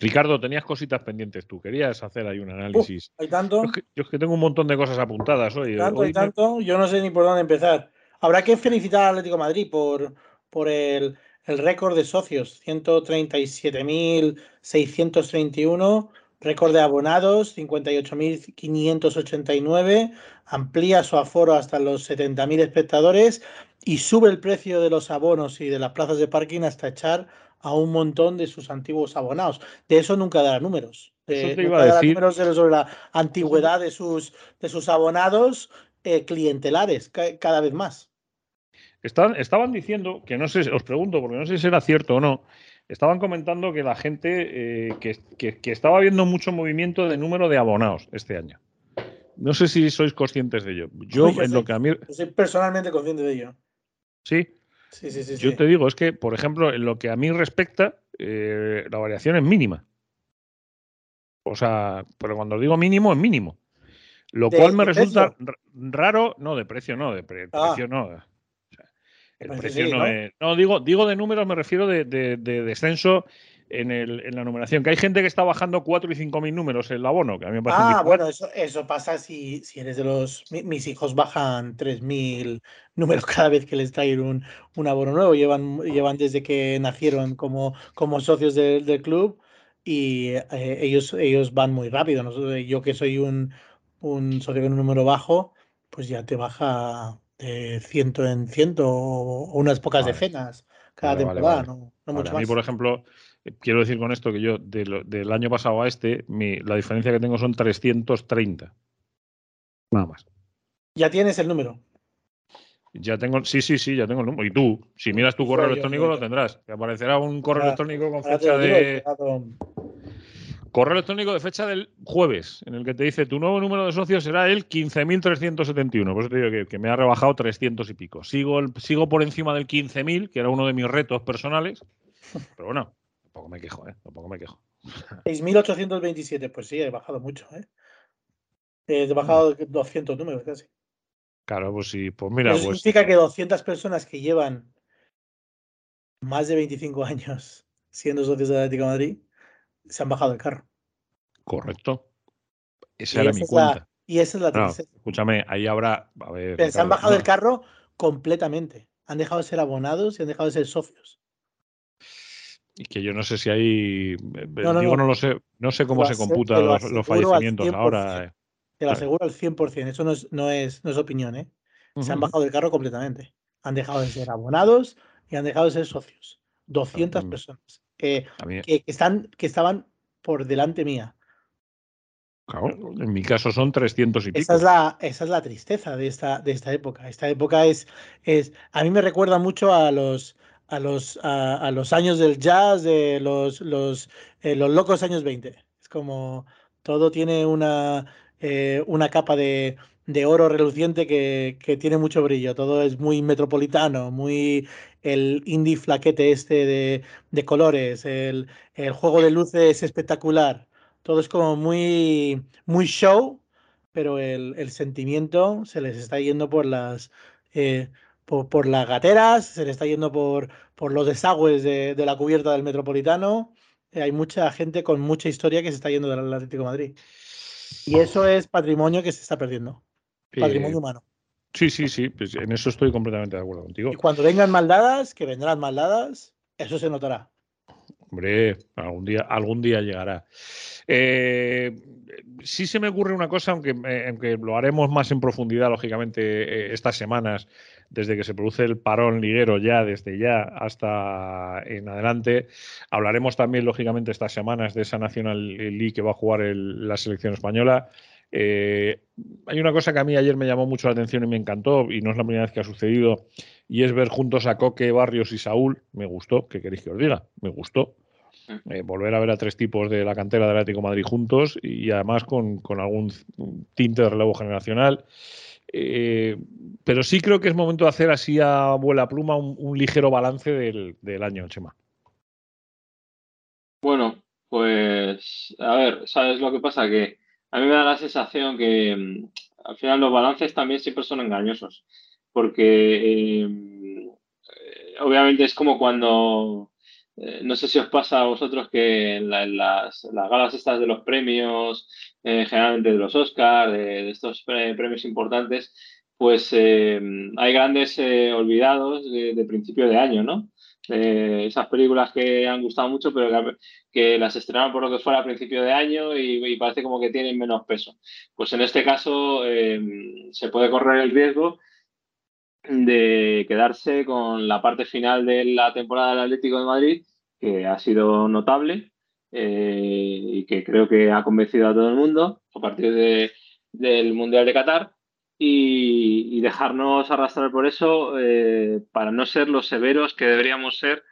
B: Ricardo, tenías cositas pendientes tú, querías hacer ahí un análisis.
L: hay tanto.
B: Yo es, que, tengo un montón de cosas apuntadas hoy.
L: Tanto, hay tanto, yo no sé ni por dónde empezar. Habrá que felicitar al Atlético Madrid por, por el, el récord de socios, 137.631, récord de abonados, 58.589, amplía su aforo hasta los 70.000 espectadores y sube el precio de los abonos y de las plazas de parking hasta echar a un montón de sus antiguos abonados. De eso nunca dará números.
B: De, eso iba a decir.
L: números sobre la antigüedad de sus, de sus abonados eh, clientelares, cada vez más.
B: Están, estaban diciendo, que no sé, os pregunto, porque no sé si era cierto o no, estaban comentando que la gente, eh, que, estaba viendo mucho movimiento de número de abonados este año. No sé si sois conscientes de ello. Yo, en lo que a mí.
L: soy personalmente consciente de ello.
B: Sí. Yo te digo, es que, por ejemplo, en lo que a mí respecta, eh, la variación es mínima. O sea, pero cuando digo mínimo, es mínimo. Lo cual me resulta raro, no, de precio no, de ah. precio no. el pues precio no, es. No, digo, digo de números, me refiero de, de descenso en, el, en, la numeración. Que hay gente que está bajando 4 y 5 mil números en el abono, que a mí me parece.
L: Ah, bueno, eso, eso pasa si, si eres de los. mis hijos bajan 3 mil números cada vez que les traen un, un abono nuevo. Llevan, llevan desde que nacieron como, como socios del club y eh, ellos, ellos van muy rápido. Yo que soy un, un socio con un número bajo, pues ya te baja de ciento en ciento o unas pocas decenas cada temporada. no, mucho
B: a mí, por ejemplo, Quiero decir con esto que yo del año pasado a este, la diferencia que tengo son 330. Nada más.
L: ¿Ya tienes el número?
B: Ya tengo, sí, sí, sí, ya tengo el número. Y tú, si miras tu correo electrónico, lo tendrás. Te aparecerá un correo electrónico con fecha de. Correo electrónico de fecha del jueves, en el que te dice tu nuevo número de socios será el 15.371. Por eso te digo que, me ha rebajado 300 y pico. Sigo, sigo por encima del 15.000, que era uno de mis retos personales. (laughs) Pero bueno, Tampoco me quejo, ¿eh? Tampoco me quejo. (laughs)
L: 6.827, pues sí, he bajado mucho, ¿eh? He bajado 200 números casi.
B: Claro, pues sí, pues mira.
L: Eso
B: pues...
L: significa que 200 personas que llevan más de 25 años siendo socios de Atlético de Madrid se han bajado el carro.
B: Correcto. Esa era mi cuenta.
L: y esa es la no,
B: Escúchame, ahí habrá. A ver,
L: se han bajado el carro completamente. Han dejado de ser abonados y han dejado de ser socios.
B: Y que yo no sé si hay. Eh, no, digo, no, lo sé. No sé cómo se computan los, fallecimientos ahora. Eh.
L: Te lo aseguro al 100%. Eso no es, no es, no es opinión, ¿eh? Se han bajado del carro completamente. Han dejado de ser abonados y han dejado de ser socios. 200 personas que, están, que estaban por delante mía.
B: Claro, en mi caso son 300 y pico.
L: Esa es la, esa es la tristeza de esta, de esta época. Esta época es, es. A mí me recuerda mucho a los, a los, a, los años del jazz, de los, los, eh, los locos años 20. Es como todo tiene una, eh, una capa de, de oro reluciente que, que, tiene mucho brillo. Todo es muy metropolitano, muy el indie flaquete este de, de colores, el, el, juego de luces espectacular. Todo es como muy, muy show, pero el, el sentimiento se les está yendo por las, eh, por, las gateras, se le está yendo por, por los desagües de, la cubierta del Metropolitano. Eh, hay mucha gente con mucha historia que se está yendo del Atlético de Madrid. Y eso es patrimonio que se está perdiendo. Patrimonio humano.
B: Sí, sí, sí, pues en eso estoy completamente de acuerdo contigo.
L: Y cuando vengan maldadas, que vendrán maldadas, eso se notará.
B: Hombre, algún día, algún día llegará. Eh, sí se me ocurre una cosa, aunque, eh, aunque, lo haremos más en profundidad, lógicamente, eh, estas semanas, desde que se produce el parón liguero ya, desde ya hasta en adelante. Hablaremos también, lógicamente, estas semanas de esa National League que va a jugar la selección española. hay una cosa que a mí ayer me llamó mucho la atención y me encantó, y no es la primera vez que ha sucedido, y es ver juntos a Coque, Barrios y Saúl. Me gustó, ¿qué queréis que os diga? Me gustó. Eh, volver a ver a tres tipos de la cantera del Atlético Madrid juntos y además con, algún tinte de relevo generacional. Eh, pero sí creo que es momento de hacer así a vuela pluma un, ligero balance del, del, año, Chema.
C: Bueno, pues a ver, ¿sabes lo que pasa? Que a mí me da la sensación que mm, al final los balances también siempre son engañosos, porque eh, obviamente es como cuando eh, no sé si os pasa a vosotros que en, las, galas estas de los premios, eh, generalmente de los Oscars, de, estos premios importantes, pues eh, hay grandes olvidados de, principio de año, ¿no? esas películas que han gustado mucho, pero que, las estrenaron por lo que fuera a principio de año y, parece como que tienen menos peso. Pues en este caso se puede correr el riesgo de quedarse con la parte final de la temporada del Atlético de Madrid que ha sido notable eh, y que creo que ha convencido a todo el mundo a partir de, del Mundial de Qatar y, dejarnos arrastrar por eso eh, para no ser los severos que deberíamos ser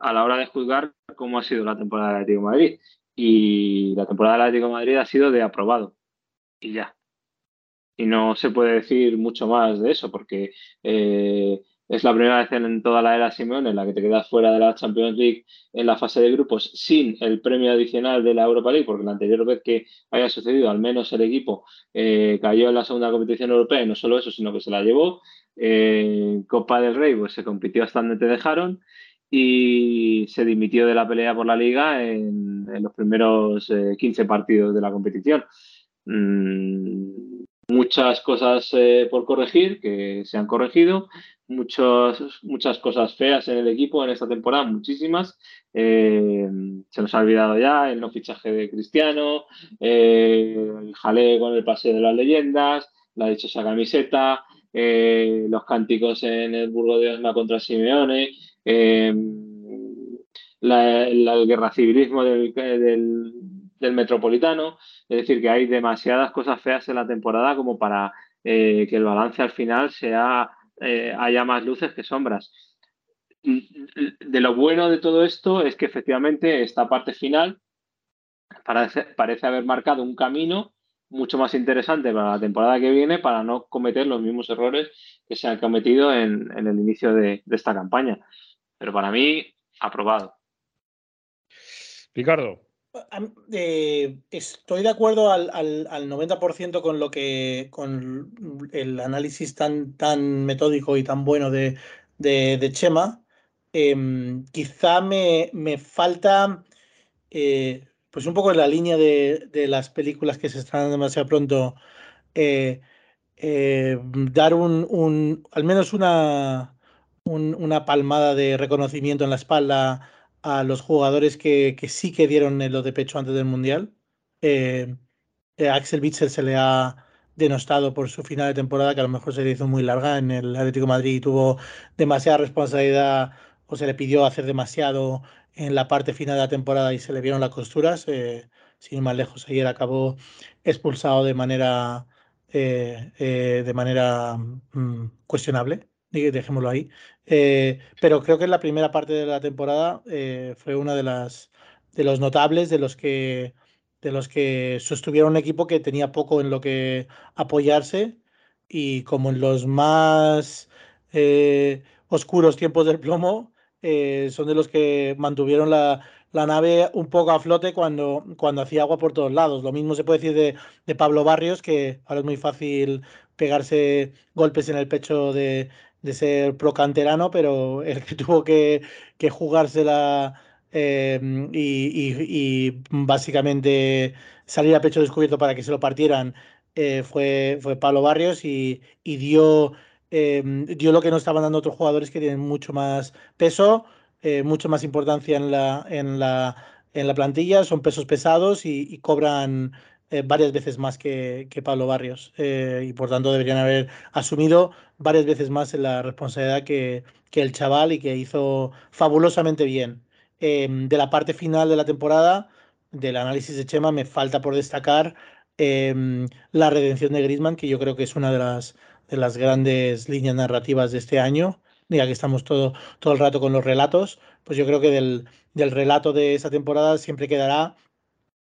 C: a la hora de juzgar cómo ha sido la temporada del Atlético de Madrid. Y la temporada del Atlético de Madrid ha sido de aprobado. Y ya. Y no se puede decir mucho más de eso, porque eh, es la primera vez en toda la era Simeone en la que te quedas fuera de la Champions League en la fase de grupos sin el premio adicional de la Europa League, porque la anterior vez que haya sucedido, al menos el equipo eh, cayó en la segunda competición europea y no solo eso, sino que se la llevó. Eh, Copa del Rey, pues se compitió hasta donde te dejaron y se dimitió de la pelea por la liga en, los primeros 15 eh, partidos de la competición. Mm, muchas cosas por corregir que se han corregido muchos, muchas cosas feas en el equipo en esta temporada, muchísimas. Eh, se nos ha olvidado ya el no fichaje de Cristiano, eh, el jaleo con el paseo de las leyendas, la dichosa camiseta, eh, los cánticos en el Burgo de Osma contra Simeone, la, el guerra civilismo del, del, del, metropolitano. Es decir, que hay demasiadas cosas feas en la temporada como para que el balance al final sea eh, haya más luces que sombras. De lo bueno de todo esto es que efectivamente esta parte final parece, parece haber marcado un camino mucho más interesante para la temporada que viene para no cometer los mismos errores que se han cometido en, el inicio de, esta campaña. Pero para mí, aprobado.
B: Ricardo.
L: Eh, estoy de acuerdo al, al, al 90% con lo que con el análisis tan, tan metódico y tan bueno de, de, Chema. Em, quizá me, me falta eh, pues un poco en la línea de, de, las películas que se están demasiado pronto. Eh, dar un, un, al menos una, una palmada de reconocimiento en la espalda a los jugadores que, que sí que dieron lo de pecho antes del Mundial. Eh, eh, Axel Witzel se le ha denostado por su final de temporada, que a lo mejor se le hizo muy larga en el Atlético Madrid y tuvo demasiada responsabilidad o se le pidió hacer demasiado en la parte final de la temporada y se le vieron las costuras. Eh, sin ir más lejos, ayer acabó expulsado de manera, de manera mm, cuestionable dejémoslo ahí. Eh, pero creo que en la primera parte de la temporada eh, fue una de las de los notables de los que de los que sostuvieron un equipo que tenía poco en lo que apoyarse y como en los más eh, oscuros tiempos del plomo son de los que mantuvieron la, la, nave un poco a flote cuando, cuando hacía agua por todos lados. Lo mismo se puede decir de, de Pablo Barrios, que ahora es muy fácil pegarse golpes en el pecho de, de ser pro canterano, pero el que (laughs) tuvo que, que jugársela eh, y, básicamente salir a pecho descubierto para que se lo partieran eh, fue, fue Pablo Barrios y, dio, eh, dio lo que no estaban dando otros jugadores que tienen mucho más peso. mucha más importancia en la, en la, en la plantilla, son pesos pesados y, cobran varias veces más que, Pablo Barrios y por tanto deberían haber asumido varias veces más la responsabilidad que, que el chaval y que hizo fabulosamente bien. Em, de la parte final de la temporada, del análisis de Chema, me falta por destacar em, la redención de Griezmann, que yo creo que es una de las, de las grandes líneas narrativas de este año, ya que estamos todo, todo el rato con los relatos, pues yo creo que del, del relato de esa temporada siempre quedará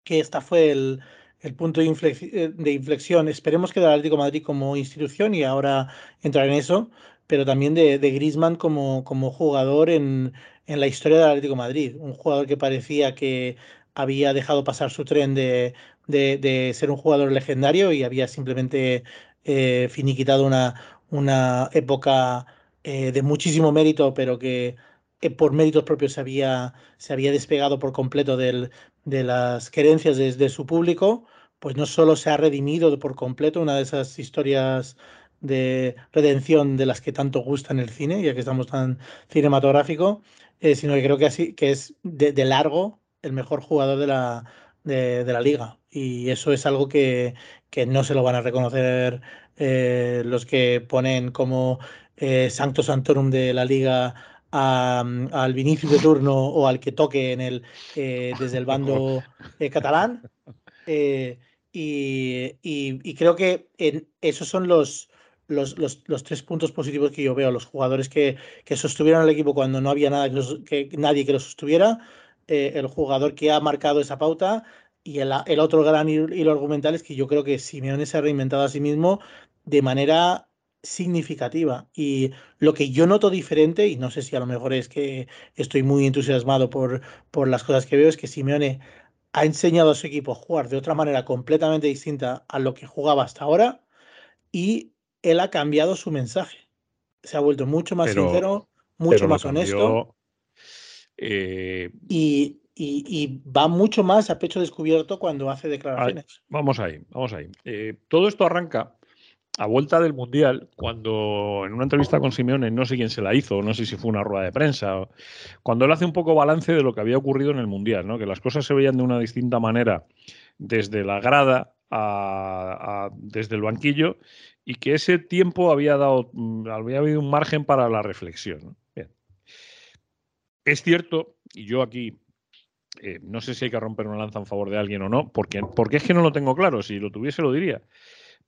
L: que esta fue el, el punto de, eh, de, inflexión. Esperemos que del Atlético Madrid como institución, y ahora entrar en eso, pero también de, de Griezmann como, como jugador en, en la historia del Atlético Madrid. Un jugador que parecía que había dejado pasar su tren de, de, ser un jugador legendario y había simplemente eh, finiquitado una, una época eh, de muchísimo mérito, pero que eh, por méritos propios se había, se había despegado por completo del, de las querencias de, su público, pues no solo se ha redimido por completo, una de esas historias de redención de las que tanto gusta en el cine, ya que estamos tan cinematográfico, eh, sino que creo que, así, que es de, largo el mejor jugador de la, de, la liga. Y eso es algo que, que no se lo van a reconocer eh, los que ponen como eh, Santorum de la liga al Vinicius de turno o al que toque en el, desde el (laughs) bando catalán. Y, creo que en, esos son los, los, los, tres puntos positivos que yo veo, los jugadores que, que sostuvieron el equipo cuando no había nada que, nadie que lo sostuviera, eh, el jugador que ha marcado esa pauta y el, el, otro gran hilo argumental es que yo creo que Simeone se ha reinventado a sí mismo de manera significativa. Y lo que yo noto diferente, y no sé si a lo mejor es que estoy muy entusiasmado por, por las cosas que veo, es que Simeone ha enseñado a su equipo a jugar de otra manera completamente distinta a lo que jugaba hasta ahora y él ha cambiado su mensaje. Se ha vuelto mucho más sincero, mucho más honesto.
B: Eh,
L: y, va mucho más a pecho descubierto cuando hace declaraciones.
B: vamos ahí, vamos ahí. Eh, todo esto arranca a vuelta del Mundial, cuando en una entrevista con Simeone, no sé quién se la hizo, no sé si fue una rueda de prensa, cuando él hace un poco balance de lo que había ocurrido en el Mundial, ¿no? que las cosas se veían de una distinta manera desde la grada a, desde el banquillo y que ese tiempo había dado, mm, había habido un margen para la reflexión. Bien. Es cierto, y yo aquí eh, no sé si hay que romper una lanza en favor de alguien o no, porque, porque es que no lo tengo claro, si lo tuviese lo diría.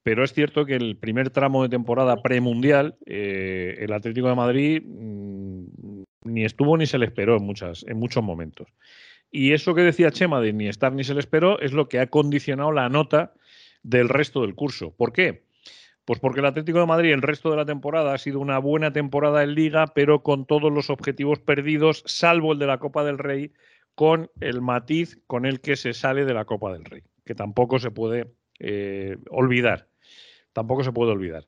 B: Pero es cierto que el primer tramo de temporada premundial, eh, el Atlético de Madrid mm, ni estuvo ni se le esperó en, muchas, en muchos momentos. Y eso que decía Chema de ni estar ni se le esperó es lo que ha condicionado la nota del resto del curso. ¿Por qué? Pues porque el Atlético de Madrid el resto de la temporada ha sido una buena temporada en liga, pero con todos los objetivos perdidos, salvo el de la Copa del Rey, con el matiz con el que se sale de la Copa del Rey, que tampoco se puede eh, olvidar. Tampoco se puede olvidar.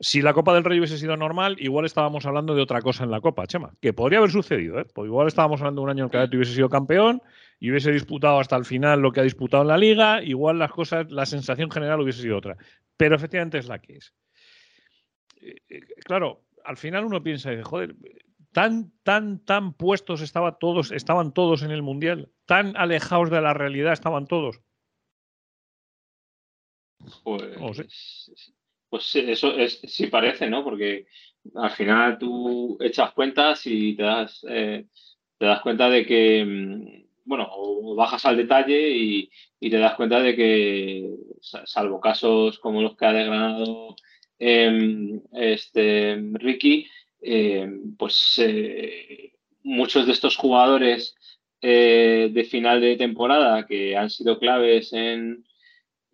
B: Si la Copa del Rey hubiese sido normal, igual estábamos hablando de otra cosa en la Copa, Chema, que podría haber sucedido. ¿eh? Pues igual estábamos hablando de un año en que el hubiese sido campeón y hubiese disputado hasta el final lo que ha disputado en la liga, igual las cosas, la sensación general hubiese sido otra pero efectivamente es la que es. Eh, eh, claro, al final uno piensa, joder, tan, tan, tan puestos estaba todos, estaban todos en el Mundial, tan alejados de la realidad estaban todos.
C: Pues, pues eso es, sí parece, ¿no? Porque al final tú echas cuentas y te das, eh, te das cuenta de que mm, bueno, o bajas al detalle y, te das cuenta de que, salvo casos como los que ha desgranado em, este, Ricky, em, pues eh, muchos de estos jugadores eh, de final de temporada que han sido claves en,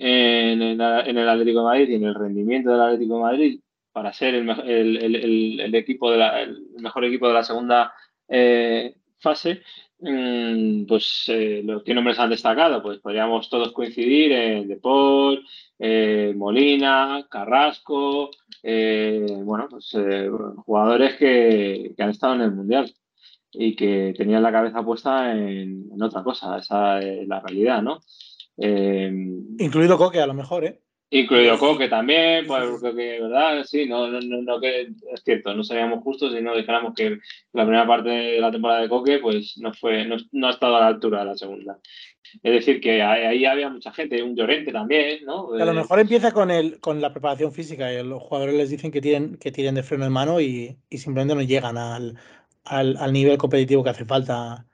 C: en, el, Atlético de Madrid y en el rendimiento del Atlético de Madrid para ser el, equipo de el mejor equipo de la segunda eh, fase, Mm, pues eh, los que nombres han destacado, pues podríamos todos coincidir en Deport, eh, Molina, Carrasco, bueno, pues jugadores que, han estado en el Mundial y que tenían la cabeza puesta en, otra cosa, esa es la realidad, ¿no?
L: Incluido Coque, a lo mejor, ¿eh?
C: Incluido Coque también, pues creo que, ¿verdad? Sí, no, no, no, que es cierto, no seríamos justos si no dijéramos que la primera parte de la temporada de Coque, pues no fue, no, ha estado a la altura de la segunda. Es decir, que ahí había mucha gente, un Llorente también, ¿no?
L: a lo mejor empieza con el, con la preparación física. Y los jugadores les dicen que tienen, que tiren de freno en mano y, simplemente no llegan al, al, nivel competitivo que hace falta.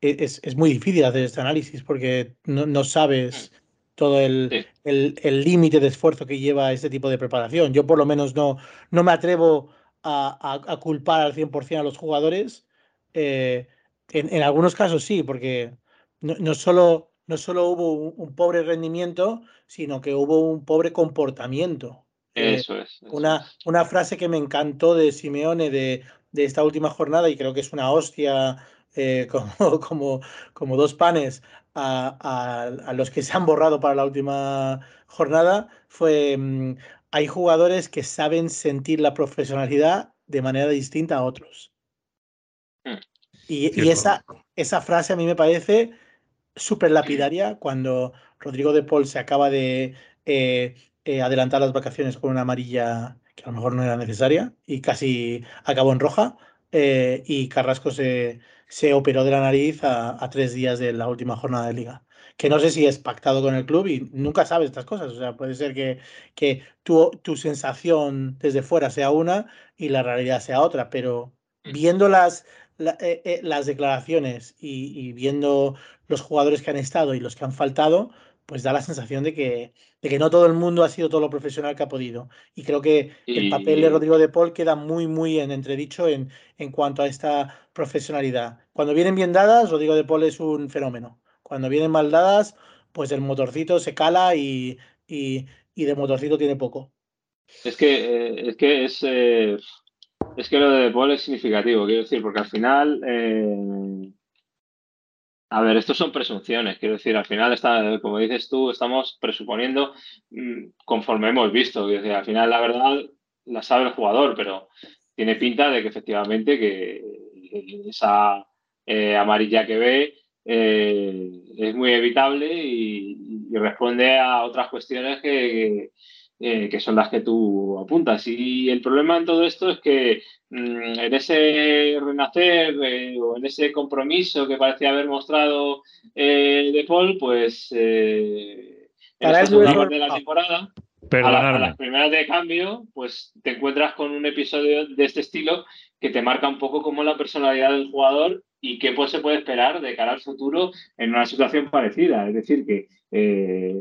L: E, es, es, muy difícil hacer este análisis porque no, no sabes mm todo el límite de esfuerzo que lleva este tipo de preparación. Yo por lo menos no, no me atrevo a, culpar al 100% a los jugadores. Eh, en, algunos casos sí, porque no, no solo, no solo hubo un, pobre rendimiento, sino que hubo un pobre comportamiento.
C: Eh, eso es.
L: una, una frase que me encantó de Simeone de, de esta última jornada y creo que es una hostia eh, (laughs) como, como, como, dos panes a, los que se han borrado para la última jornada fue, mm, hay jugadores que saben sentir la profesionalidad de manera distinta a otros. Hmm. Y, esa, esa frase a mí me parece súper lapidaria cuando Rodrigo de Paul se acaba de eh, eh, adelantar las vacaciones con una amarilla que a lo mejor no era necesaria y casi acabó en roja. Eh, y Carrasco se, se operó de la nariz a, tres días de la última jornada de liga. Que no sé si es pactado con el club y nunca sabes estas cosas. O sea, puede ser que, que tu, tu sensación desde fuera sea una y la realidad sea otra, pero mm. viendo las, eh, eh, las declaraciones y, viendo los jugadores que han estado y los que han faltado, pues da la sensación de que, de que no todo el mundo ha sido todo lo profesional que ha podido. Y creo que el papel de Rodrigo de Paul queda muy, muy en entredicho en, en cuanto a esta profesionalidad. Cuando vienen bien dadas, Rodrigo de Paul es un fenómeno. Cuando vienen mal dadas, pues el motorcito se cala y, y, de motorcito tiene poco.
C: Es que, eh, es que es, eh, es que lo de Paul es significativo, quiero decir, porque al final eh, a ver, estos son presunciones, quiero decir, al final, está, como dices tú, estamos presuponiendo mm, conforme hemos visto, decir, al final la verdad la sabe el jugador, pero tiene pinta de que efectivamente que esa eh, amarilla que ve eh, es muy evitable y, responde a otras cuestiones que, eh, que son las que tú apuntas. Y el problema en todo esto es que mm, en ese renacer eh, o en ese compromiso que parecía haber mostrado eh, De Paul, pues en esta segunda parte de la temporada, a, las primeras de cambio, pues te encuentras con un episodio de este estilo que te marca un poco como la personalidad del jugador y qué pues, se puede esperar de cara al futuro en una situación parecida. Es decir, que eh,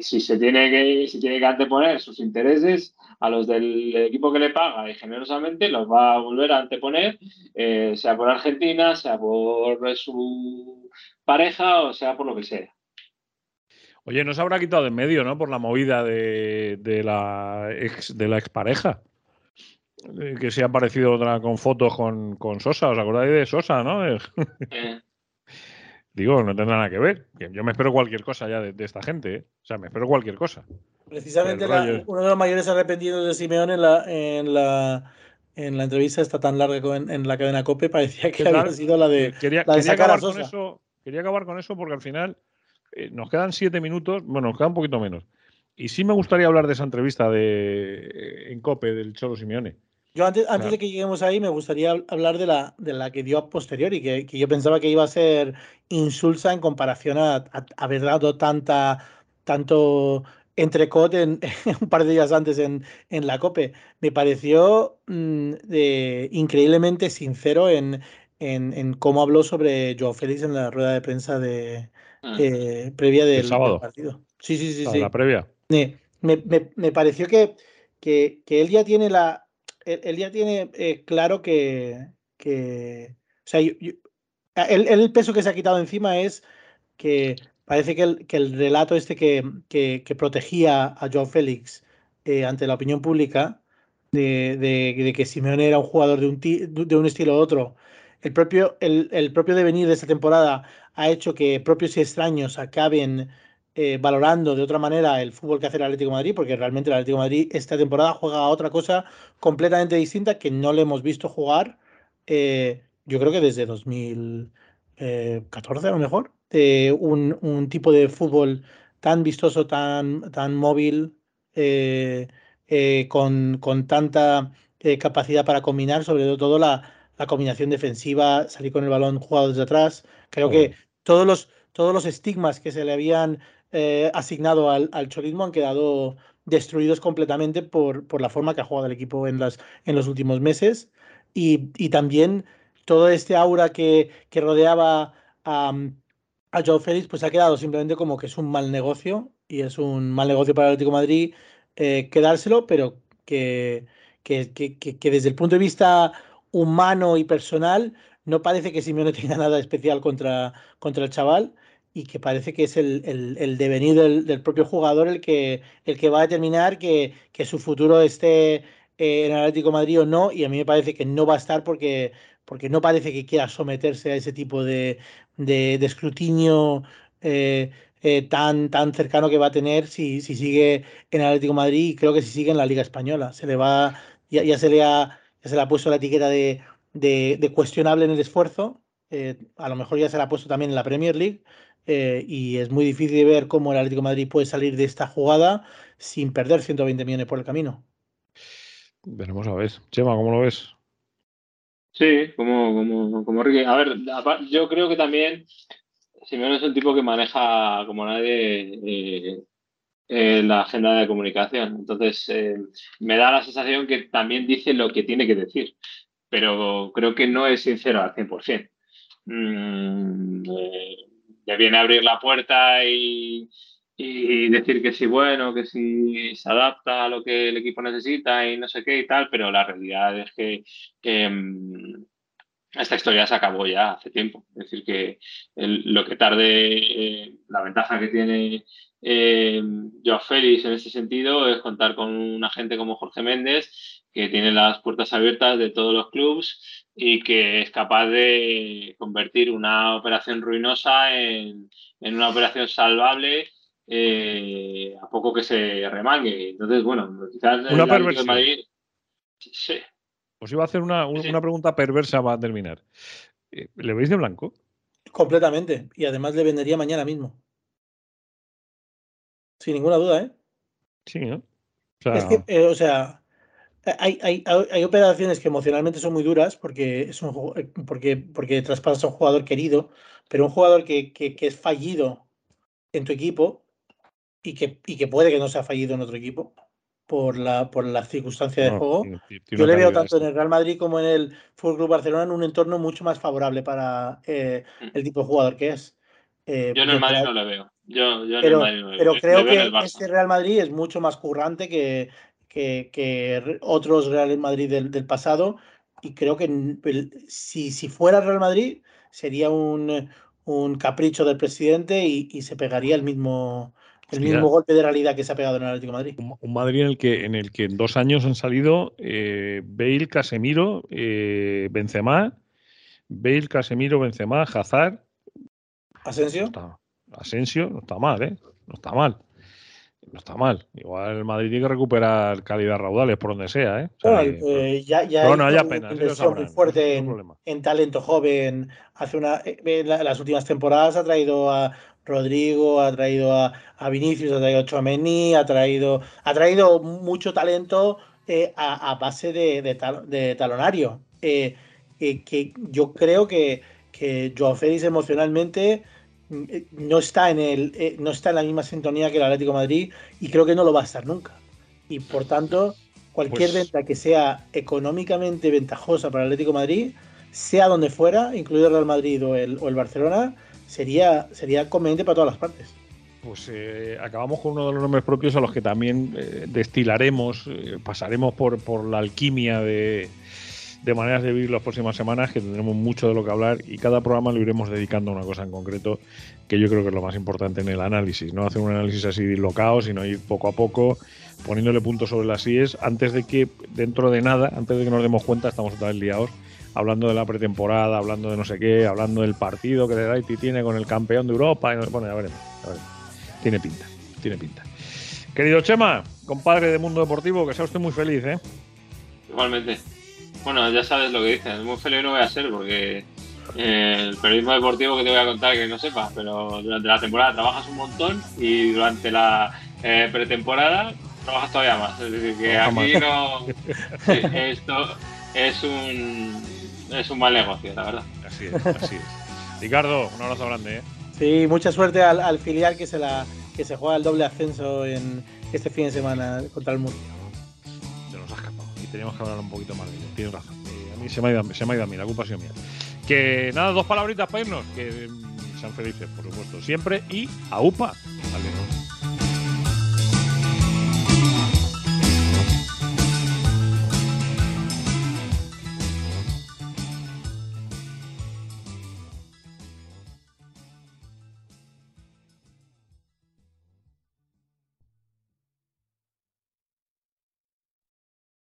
C: si se tiene que, si tiene que anteponer sus intereses a los del equipo que le paga y generosamente los va a volver a anteponer, eh, sea por Argentina, sea por su pareja o sea por lo que sea.
B: Oye, no se habrá quitado de medio, ¿no? Por la movida de, la ex de la expareja. Eh, que se ha aparecido otra con fotos con, con Sosa. ¿Os acordáis de Sosa, no? (laughs) Digo, no tendrá nada que ver. Yo me espero cualquier cosa ya de, esta gente. ¿eh? O sea, me espero cualquier cosa.
L: Precisamente uno de los mayores arrepentidos de Simeón en la, en la, en la entrevista está tan larga en, la cadena COPE parecía que había sido la de,
B: quería, acabar Con eso, quería acabar con eso porque al final eh, nos quedan siete minutos, bueno, nos queda un poquito menos. Y sí me gustaría hablar de esa entrevista de, en COPE del Cholo Simeone.
L: Yo antes, antes de que lleguemos ahí, me gustaría hablar de la, de la que dio a posteriori, que, que yo pensaba que iba a ser insulsa en comparación a, haber dado tanta, tanto entrecot en, (laughs) un par de días antes en, en la COPE. Me pareció mm, increíblemente sincero en, en, cómo habló sobre Joao Félix en la rueda de prensa de, ah. eh, previa del, partido. Sí, sí, sí. sí.
B: La previa.
L: Me, me, me pareció que, que, que él ya tiene la, él, ya tiene eh, claro que, que, o sea, el, peso que se ha quitado encima es que parece que el, que el relato este que, que, protegía a Joao Félix eh, ante la opinión pública de, de, que Simeone era un jugador de un, de un estilo u otro, el propio, el, el propio devenir de esta temporada ha hecho que propios y extraños acaben eh, valorando de otra manera el fútbol que hace el Atlético de Madrid, porque realmente el Atlético de Madrid esta temporada juega a otra cosa completamente distinta que no le hemos visto jugar, eh, yo creo que desde 2014 a lo mejor, un, un, tipo de fútbol tan vistoso, tan, tan móvil, eh, eh, con, con, tanta eh, capacidad para combinar, sobre todo la, la, combinación defensiva, salir con el balón jugado desde atrás. Creo que todos los, todos los estigmas que se le habían asignado al, al chorismo han quedado destruidos completamente por, por, la forma que ha jugado el equipo en, las, en los últimos meses. Y, y también todo este aura que, que rodeaba a, a Joe Félix pues ha quedado simplemente como que es un mal negocio y es un mal negocio para el Atlético Madrid eh, quedárselo, pero que, que, que, que, desde el punto de vista humano y personal no parece que Simeone (laughs) tenga nada especial contra, contra el chaval y que parece que es el, el, devenir del, propio jugador el que, el que va a determinar que, que su futuro esté eh, en Atlético Madrid o no, y a mí me parece que no va a estar porque, porque no parece que quiera someterse a ese tipo de, de, escrutinio eh, eh, tan, tan cercano que va a tener si, si sigue en Atlético Madrid y creo que si sigue en la Liga Española. Se le va, ya, ya se le ha, ya se le ha puesto la etiqueta de, de, cuestionable en el esfuerzo. A lo mejor ya se le ha puesto también en la Premier League. Eh, y es muy difícil de ver cómo el Atlético de Madrid puede salir de esta jugada sin perder 120 millones por el camino.
B: Veremos a ver. Chema, ¿cómo lo ves?
C: Sí, como, como, como Ricky. A ver, yo creo que también Simeone es un tipo que maneja como nadie eh, eh, la agenda de comunicación. Entonces, eh, me da la sensación que también dice lo que tiene que decir, pero creo que no es sincero al 100%. Mm, le viene a abrir la puerta y, y decir que sí, bueno, que sí se adapta a lo que el equipo necesita y no sé qué y tal, pero la realidad es que, mm, esta historia se acabó ya hace tiempo. Es decir, que lo que tarde, eh, la ventaja que tiene eh, Joao Félix en ese sentido es contar con un agente como Jorge Méndez, que tiene las puertas abiertas de todos los clubes y que es capaz de convertir una operación ruinosa en, en una operación salvable eh, a poco que se remangue. Entonces, bueno, quizás
B: una perversión.
C: de Madrid. Sí,
B: os iba a hacer una, una pregunta perversa para terminar. Eh, ¿Le veis de blanco?
L: Completamente. Y además le vendería mañana mismo. Sin ninguna duda, ¿eh?
B: Sí, ¿no?
L: O sea, es que, eh, o sea hay, hay, hay, operaciones que emocionalmente son muy duras porque, es un, eh, porque, porque traspasas a un jugador querido, pero un jugador que, que, que es fallido en tu equipo y que, y que puede que no sea fallido en otro equipo, por la, por la circunstancia de no, juego. Tiene, tiene Yo le veo tanto en el Real Madrid como en el Fútbol Club Barcelona en un entorno mucho más favorable para eh, el tipo de jugador que es.
C: Eh, yo en el Madrid no le veo. Yo, yo
L: pero,
C: en el Madrid no le
L: pero
C: veo.
L: creo que este Real Madrid es mucho más currante que, que, que otros Real Madrid del, del, pasado. Y creo que si, si fuera Real Madrid sería un, un capricho del presidente y, y se pegaría el mismo, el mismo golpe de realidad que se ha pegado en el Atlético de Madrid.
B: Un, un Madrid en el que en el que en dos años han salido eh, Bale, Casemiro, eh, Benzema, Bale, Casemiro, Benzema, Hazard,
L: Asensio.
B: No está, Asensio no está mal, ¿eh? No está mal. No está mal. Igual el Madrid tiene que recuperar calidad raudales por donde sea, ¿eh? O sea,
L: Bueno, eh, ya, ya
B: pero no haya pena,
L: muy fuerte
B: no
L: en, talento joven. Hace una, eh, en las últimas temporadas ha traído a Rodrigo, ha traído a, a Vinicius, ha traído a Chouameni, ha traído, ha traído mucho talento eh, a, a base de, de tal- de talonario. Eh, que, yo creo que, que Joao Félix emocionalmente no está en el eh, no está en la misma sintonía que el Atlético de Madrid y creo que no lo va a estar nunca. Y por tanto, cualquier
B: Pues-
L: venta que sea económicamente ventajosa para el Atlético de Madrid, sea donde fuera, incluido el Real Madrid o el, o el Barcelona, sería, sería conveniente para todas las partes.
B: Pues eh, acabamos con uno de los nombres propios a los que también eh, destilaremos, eh, pasaremos por, por la alquimia de, de maneras de vivir las próximas semanas, que tendremos mucho de lo que hablar y cada programa lo iremos dedicando a una cosa en concreto, que yo creo que es lo más importante en el análisis, no hacer un análisis así dislocado, sino ir poco a poco poniéndole puntos sobre las IES antes de que dentro de nada, antes de que nos demos cuenta, estamos otra vez liados hablando de la pretemporada, hablando de no sé qué, hablando del partido que el Haití tiene con el campeón de Europa. Bueno, ya veremos. Tiene pinta, tiene pinta. Querido Chema, compadre de Mundo Deportivo, que sea usted muy feliz, ¿eh?
C: Igualmente. Bueno, ya sabes lo que dicen. Muy feliz no voy a ser porque eh, el periodismo deportivo que te voy a contar que no sepas, pero durante la temporada trabajas un montón y durante la eh, pretemporada trabajas todavía más. Es decir, que aquí no. (laughs) esto es un. Es un mal negocio, la verdad.
B: Así es, así es. Ricardo, un abrazo grande, ¿eh?
L: Sí, mucha suerte al, filial que se la que se juega el doble ascenso en este fin de semana contra el Murcia.
B: Teníamos que hablar un poquito más de ello. Tienes razón. Eh, a mí se me, ha ido, a mí, la culpa ha sido mía. Que nada, dos palabritas para irnos. Que sean felices, por supuesto, siempre. Y a UPA. Vale,